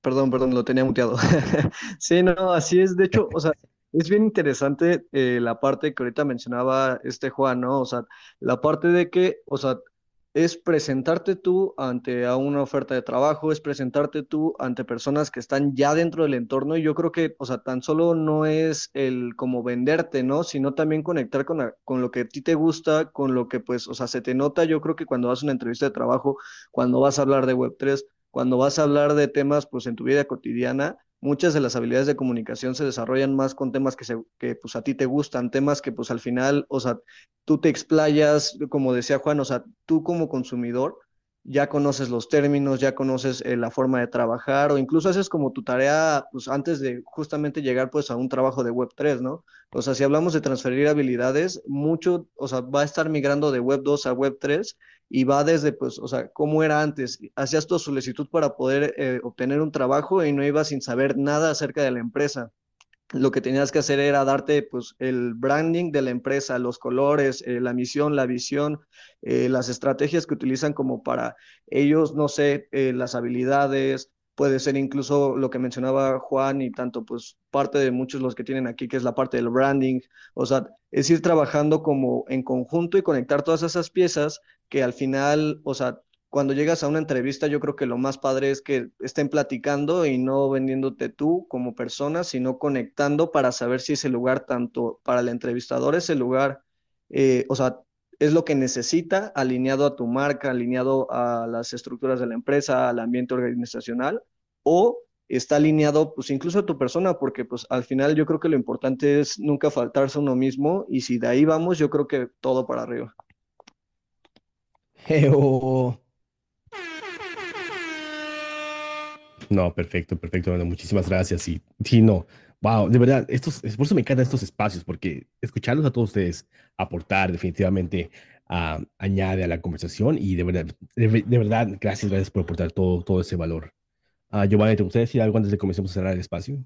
Perdón, perdón, lo tenía muteado. sí, no, así es. De hecho, o sea, es bien interesante eh, la parte que ahorita mencionaba este Juan, ¿no? O sea, la parte de que, o sea, es presentarte tú ante a una oferta de trabajo, es presentarte tú ante personas que están ya dentro del entorno y yo creo que, o sea, tan solo no es el como venderte, ¿no? Sino también conectar con, con lo que a ti te gusta, con lo que pues, o sea, se te nota, yo creo que cuando vas a una entrevista de trabajo, cuando vas a hablar de Web3, cuando vas a hablar de temas pues en tu vida cotidiana, muchas de las habilidades de comunicación se desarrollan más con temas que, se, que pues a ti te gustan, temas que pues al final, o sea, tú te explayas, como decía Juan, o sea, tú como consumidor ya conoces los términos, ya conoces eh, la forma de trabajar o incluso haces como tu tarea pues antes de justamente llegar pues a un trabajo de Web 3, ¿no? O sea, si hablamos de transferir habilidades, mucho, o sea, va a estar migrando de Web 2 a Web 3 y va desde, pues, o sea, cómo era antes. Hacías tu solicitud para poder eh, obtener un trabajo y no ibas sin saber nada acerca de la empresa. Lo que tenías que hacer era darte, pues, el branding de la empresa, los colores, eh, la misión, la visión, eh, las estrategias que utilizan como para ellos, no sé, las habilidades, puede ser incluso lo que mencionaba Juan y tanto pues parte de muchos los que tienen aquí, que es la parte del branding, o sea, es ir trabajando como en conjunto y conectar todas esas piezas que al final, o sea, cuando llegas a una entrevista, yo creo que lo más padre es que estén platicando y no vendiéndote tú como persona, sino conectando para saber si ese lugar, tanto para el entrevistador, ese lugar, eh, o sea, es lo que necesita, alineado a tu marca, alineado a las estructuras de la empresa, al ambiente organizacional, o está alineado pues incluso a tu persona, porque pues al final yo creo que lo importante es nunca faltarse a uno mismo y si de ahí vamos, yo creo que todo para arriba. No, perfecto, perfecto. muchísimas gracias. Y sí, no, Wow, de verdad, estos, por eso me encantan estos espacios, porque escucharlos a todos ustedes aportar definitivamente añade a la conversación y de verdad, de, verdad, gracias, gracias por aportar todo, todo ese valor. Uh, Giovanni, ¿te gustaría decir algo antes de que comencemos a cerrar el espacio?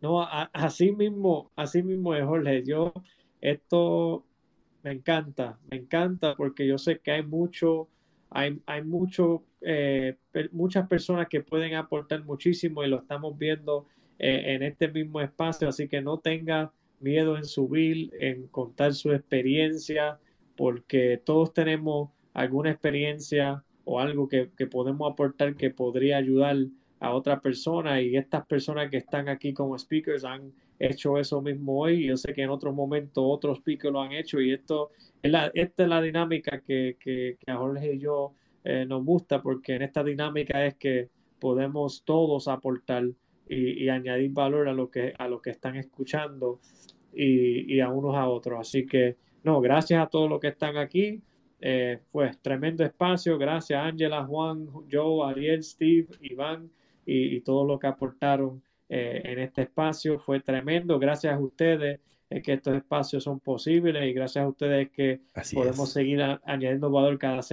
No, así mismo, así mismo Jorge. Yo, esto me encanta, me encanta porque yo sé que hay mucho, hay, hay mucho, eh, muchas personas que pueden aportar muchísimo y lo estamos viendo eh, en este mismo espacio, así que no tenga miedo en subir, en contar su experiencia, porque todos tenemos alguna experiencia o algo que, que podemos aportar que podría ayudar a otra persona y estas personas que están aquí como speakers han hecho eso mismo hoy. Yo sé que en otros momentos otros speakers lo han hecho y esto es la, esta es la dinámica que, que, a Jorge y yo eh, nos gusta porque en esta dinámica es que podemos todos aportar y, añadir valor a lo que, a lo que están escuchando y, y, a unos a otros. Así que, no, gracias a todos los que están aquí. Eh, pues tremendo espacio. Gracias, Ángela, Juan, Joe, Ariel, Steve, Iván y, todo lo que aportaron eh, en este espacio. Fue tremendo. Gracias a ustedes que estos espacios son posibles y gracias a ustedes que podemos seguir añadiendo valor cada semana.